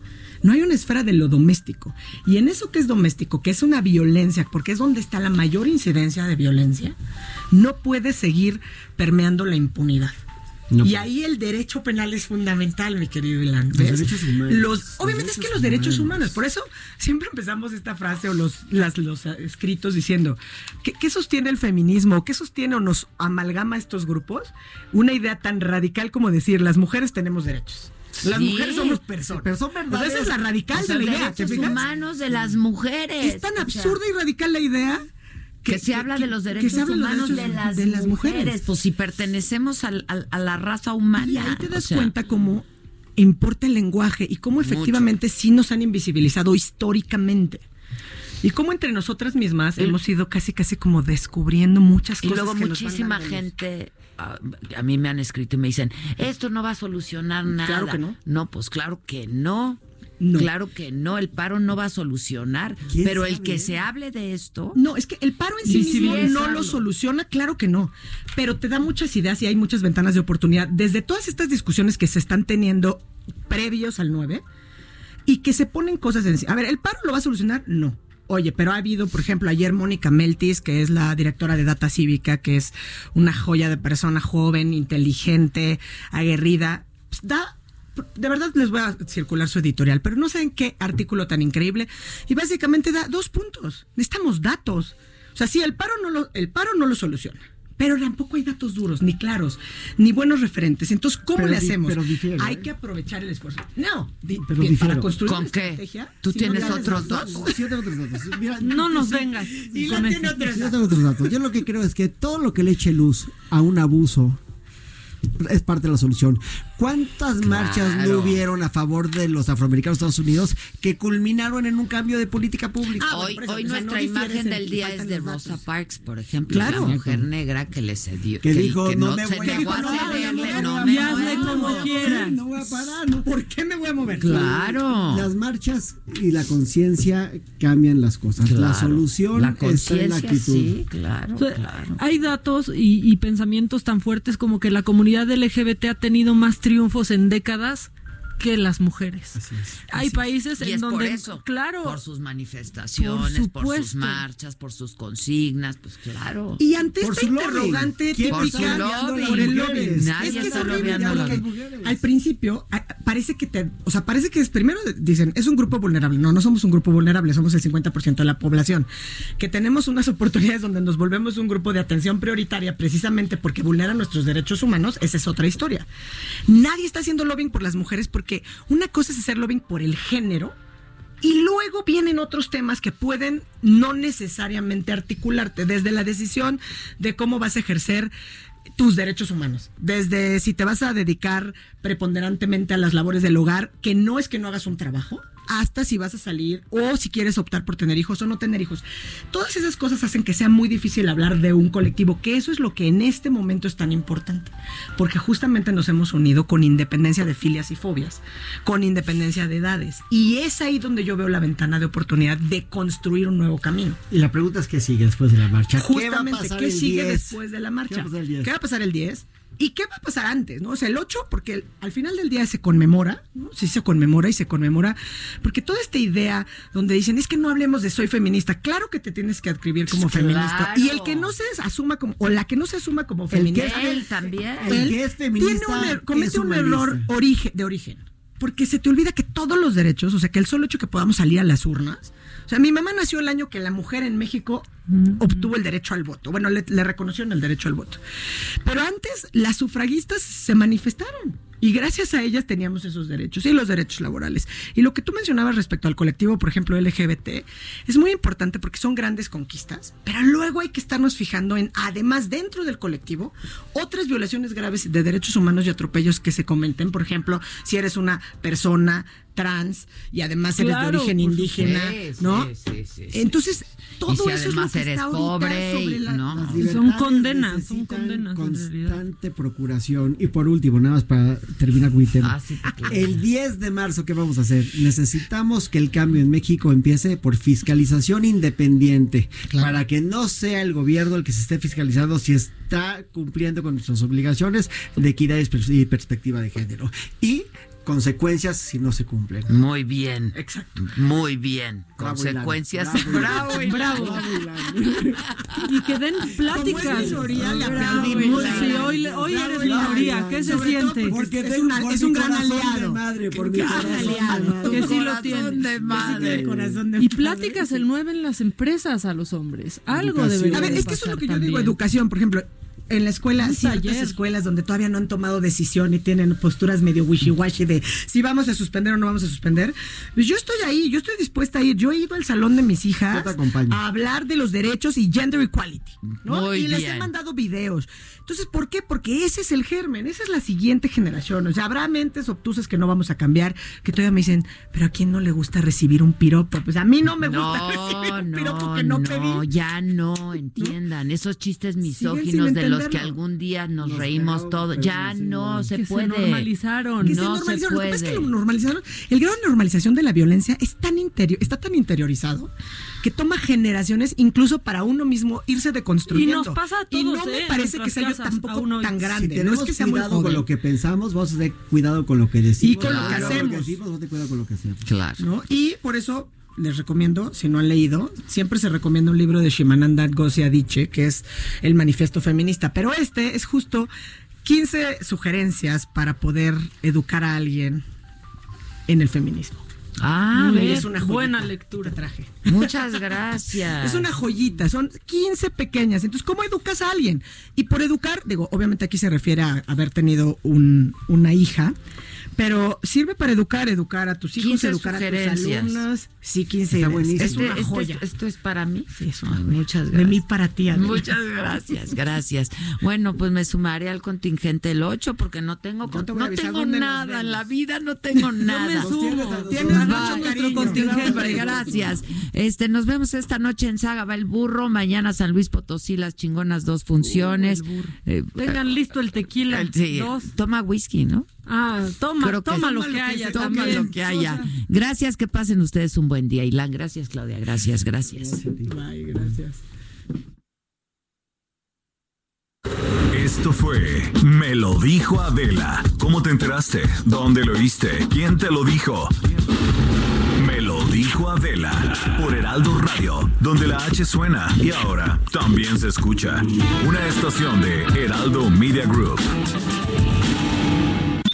No hay una esfera de lo doméstico. Y en eso que es doméstico, que es una violencia, porque es donde está la mayor incidencia de violencia, no puede seguir permeando la impunidad. No y ahí el derecho penal es fundamental, mi querido Ilan. Los derechos humanos. Los- Los obviamente es que los derechos humanos. humanos, por eso siempre empezamos esta frase o los, las- los escritos diciendo, ¿qué, qué sostiene el feminismo? ¿Qué sostiene o nos amalgama estos grupos? Una idea tan radical como decir, las mujeres tenemos derechos. Las Sí. mujeres somos personas. Pero son O sea, verdaderos. esa es la radical Los de la idea. ¿te derechos fijas? humanos de las mujeres. Es tan O sea, absurda y radical la idea que, se habla de los derechos de los humanos derechos de las, de las mujeres. mujeres. Pues si pertenecemos al- al- a la raza humana. Y ahí te o das sea, cuenta cómo importa el lenguaje y cómo efectivamente sí nos han invisibilizado históricamente. Y cómo entre nosotras mismas hemos ido casi casi como descubriendo muchas Y cosas. luego que nos van muchísima gente, ah, a mí me han escrito y me dicen, esto no va a solucionar nada. Claro que no. No, pues claro que no. No. Claro que no, el paro no va a solucionar. ¿Quién Pero el que se hable de esto, No, es que el paro en sí mismo no lo soluciona, claro que no, pero te da muchas ideas y hay muchas ventanas de oportunidad. Desde todas estas discusiones que se están teniendo previos al 9 y que se ponen cosas en sí. A ver, ¿el paro lo va a solucionar? No. Oye, pero ha habido, por ejemplo, ayer Mónica Meltis, que es la directora de Data Cívica, que es una joya de persona joven, inteligente, aguerrida, pues, da de verdad les voy a circular su editorial, pero no saben qué artículo tan increíble. Y básicamente da dos puntos. Necesitamos datos. O sea, sí, el paro no lo, el paro no lo soluciona. Pero tampoco hay datos duros, ni claros, ni buenos referentes. Entonces, ¿cómo Pero le hacemos? pero difiero, hay ¿eh? que aprovechar el esfuerzo. No, di- Pero para construir ¿Con una qué? estrategia, ¿Tú si tienes no otros? Sí, datos. Mira, [LAUGHS] No nos sí, vengas. Y la tiene otros Yo tengo otros datos. Yo lo que creo es que todo lo que le eche luz a un abuso es parte de la solución. ¿Cuántas marchas no hubieron a favor de los afroamericanos de Estados Unidos que culminaron en un cambio de política pública? Ah, hoy, hoy o sea, nuestra no imagen en del que día es de Rosa datos. Parks, por ejemplo, Claro. la mujer negra que le cedió. Que dijo, "No me voy a parar, no, me y hazle muevo". como quieras. No voy a parar, no. ¿Por qué me voy a mover? Claro. Las marchas y la conciencia cambian las cosas. La solución la está en la conciencia, actitud. sí, claro, O sea, claro. Hay datos y, y pensamientos tan fuertes como que la comunidad LGBT ha tenido más triunfos en décadas que las mujeres. Hay países en es donde, por eso, claro, por sus manifestaciones, por, sus marchas, por sus consignas, pues claro. Y ante Por esta interrogante ¿Quién Por típica su lobbying. por el. Nadie es que es está horrible lobbyando al principio parece que te, o sea, parece que es primero dicen, es un grupo vulnerable. No, no somos un grupo vulnerable, somos el 50% de la población. Que tenemos unas oportunidades donde nos volvemos un grupo de atención prioritaria precisamente porque vulneran nuestros derechos humanos, esa es otra historia. Nadie está haciendo lobbying por las mujeres porque una cosa es hacer lobbying por el género y luego vienen otros temas que pueden no necesariamente articularte, desde la decisión de cómo vas a ejercer tus derechos humanos, desde si te vas a dedicar preponderantemente a las labores del hogar, que no es que no hagas un trabajo, hasta si vas a salir o si quieres optar por tener hijos o no tener hijos. Todas esas cosas hacen que sea muy difícil hablar de un colectivo, que eso es lo que en este momento es tan importante, porque justamente nos hemos unido con independencia de filias y fobias, con independencia de edades, y es ahí donde yo veo la ventana de oportunidad de construir un nuevo camino. Y la pregunta es qué sigue después de la marcha. Justamente, ¿Qué, va a pasar ¿qué el sigue 10? después de la marcha? ¿Qué va a pasar el 10? ¿Qué va a pasar el 10? ¿Y qué va a pasar antes? ¿no? O sea, el 8, porque el- al final del día se conmemora, ¿no? Sí se conmemora y se conmemora, porque toda esta idea donde dicen, es que no hablemos de soy feminista, claro que te tienes que adscribir como Claro. feminista. Y el que no se asuma como, o la que no se asuma como El que feminista, es- Él también. El que es feminista tiene un er- es comete un error origen, de origen. Porque se te olvida que todos los derechos, o sea, que el solo hecho que podamos salir a las urnas. O sea, mi mamá nació el año que la mujer en México obtuvo el derecho al voto. Bueno, le, le reconocieron el derecho al voto. Pero antes las sufragistas se manifestaron. Y gracias a ellas teníamos esos derechos y los derechos laborales. Y lo que tú mencionabas respecto al colectivo, por ejemplo, LGBT, es muy importante porque son grandes conquistas, pero luego hay que estarnos fijando en, además, dentro del colectivo, otras violaciones graves de derechos humanos y atropellos que se comenten. Por ejemplo, si eres una persona trans y además eres de origen indígena, supuesto. ¿no? Sí, sí, sí, sí. Entonces, todo Y si eso es lo además que eres está pobre sobre la- no. las. Son condenas, son condenas. Constante procuración. Y por último, nada más para terminar con mi tema. Ah, sí, claro. El 10 de marzo, ¿qué vamos a hacer? Necesitamos que el cambio en México empiece por fiscalización independiente. Para que no sea el gobierno el que se esté fiscalizando si está cumpliendo con nuestras obligaciones de equidad y perspectiva de género. Y consecuencias si no se cumplen. Muy bien. Exacto. Muy bien. Bravo. Consecuencias. Bravo. Bravo. Bravo. Y que den pláticas. Es minoría. Sí, hoy, eres minoría. ¿Qué se Sobre siente? porque es, una- por es mi un gran aliado. madre, por mi Gran aliado. Que sí lo Corazón tiene. de madre. corazón de Y pláticas el 9 en las empresas a los hombres. Algo debería A ver, de es que eso es lo que yo digo, educación, por ejemplo. En la escuela, Un ciertas taller. escuelas donde todavía no han tomado decisión y tienen posturas medio wishy-washy de si vamos a suspender o no vamos a suspender, pues yo estoy ahí, yo estoy dispuesta a ir. Yo he ido al salón de mis hijas a hablar de los derechos y gender equality, ¿no? Muy y les he mandado videos. Entonces, ¿por qué? Porque ese es el germen, esa es la siguiente generación. O sea, habrá mentes obtusas que no vamos a cambiar, que todavía me dicen, pero ¿a quién no le gusta recibir un piropo? Pues a mí no me gusta [LAUGHS] recibir un piropo que no, pedí. ya no, entiendan. Esos chistes misóginos de los que entenderlo. algún día nos, Nos reímos todos. Ya no no. se Que se puede. normalizaron. que se no se normalizaron. Lo que pasa es que puede. lo normalizaron. El grado de normalización de la violencia es tan interior, está tan interiorizado que toma generaciones, incluso para uno mismo, irse deconstruyendo. Y nos pasa a Y todos, no me ¿eh? parece que sea yo tampoco uno- tan Si grande. no tenemos es que sea muy cuidado con joven. lo que pensamos, vamos a tener cuidado con lo que decimos. Y con lo que hacemos. decimos, cuidado con lo que hacemos. Claro. ¿no? Y por eso les recomiendo, si no han leído, siempre se recomienda un libro de Shimananda Ngozi Adichie, que es El Manifiesto Feminista, pero este es justo 15 sugerencias para poder educar a alguien en el feminismo. Ah, es una joyita Buena lectura. te traje. Muchas [LAUGHS] gracias. Es una joyita, son 15 pequeñas. Entonces, ¿cómo educas a alguien? Y por educar, digo, obviamente aquí se refiere a haber tenido un- una hija, pero sirve para educar, educar a tus hijos, 15 educar a tus alumnos. Sí, 15 Está buenísimo. Es Este- una este- joya. esto es para mí. Sí, es una joya. muchas De gracias. mí para ti, Adela. Muchas gracias, gracias. Bueno, pues me sumaré al contingente el 8 porque no tengo te no tengo nada en la vida, no tengo [LAUGHS] nada. me sumo. Tienes mucho nuestro contingente, gracias. Este, nos vemos esta noche en Saga va el burro, mañana San Luis Potosí las chingonas dos funciones. Eh, Tengan listo el tequila. eh, sí, Dos. toma whisky, ¿no? Ah, toma, Creo que- toma lo Toma que lo que haya. Toma también. lo que haya. Gracias, que pasen ustedes un buen día. Ilan, gracias, Claudia. Gracias, gracias. Bye, gracias. Esto fue Me lo dijo Adela. ¿Cómo te enteraste? ¿Dónde lo oíste? ¿Quién te lo dijo? Me lo dijo Adela por Heraldo Radio, donde la H suena y ahora también se escucha. Una estación de Heraldo Media Group.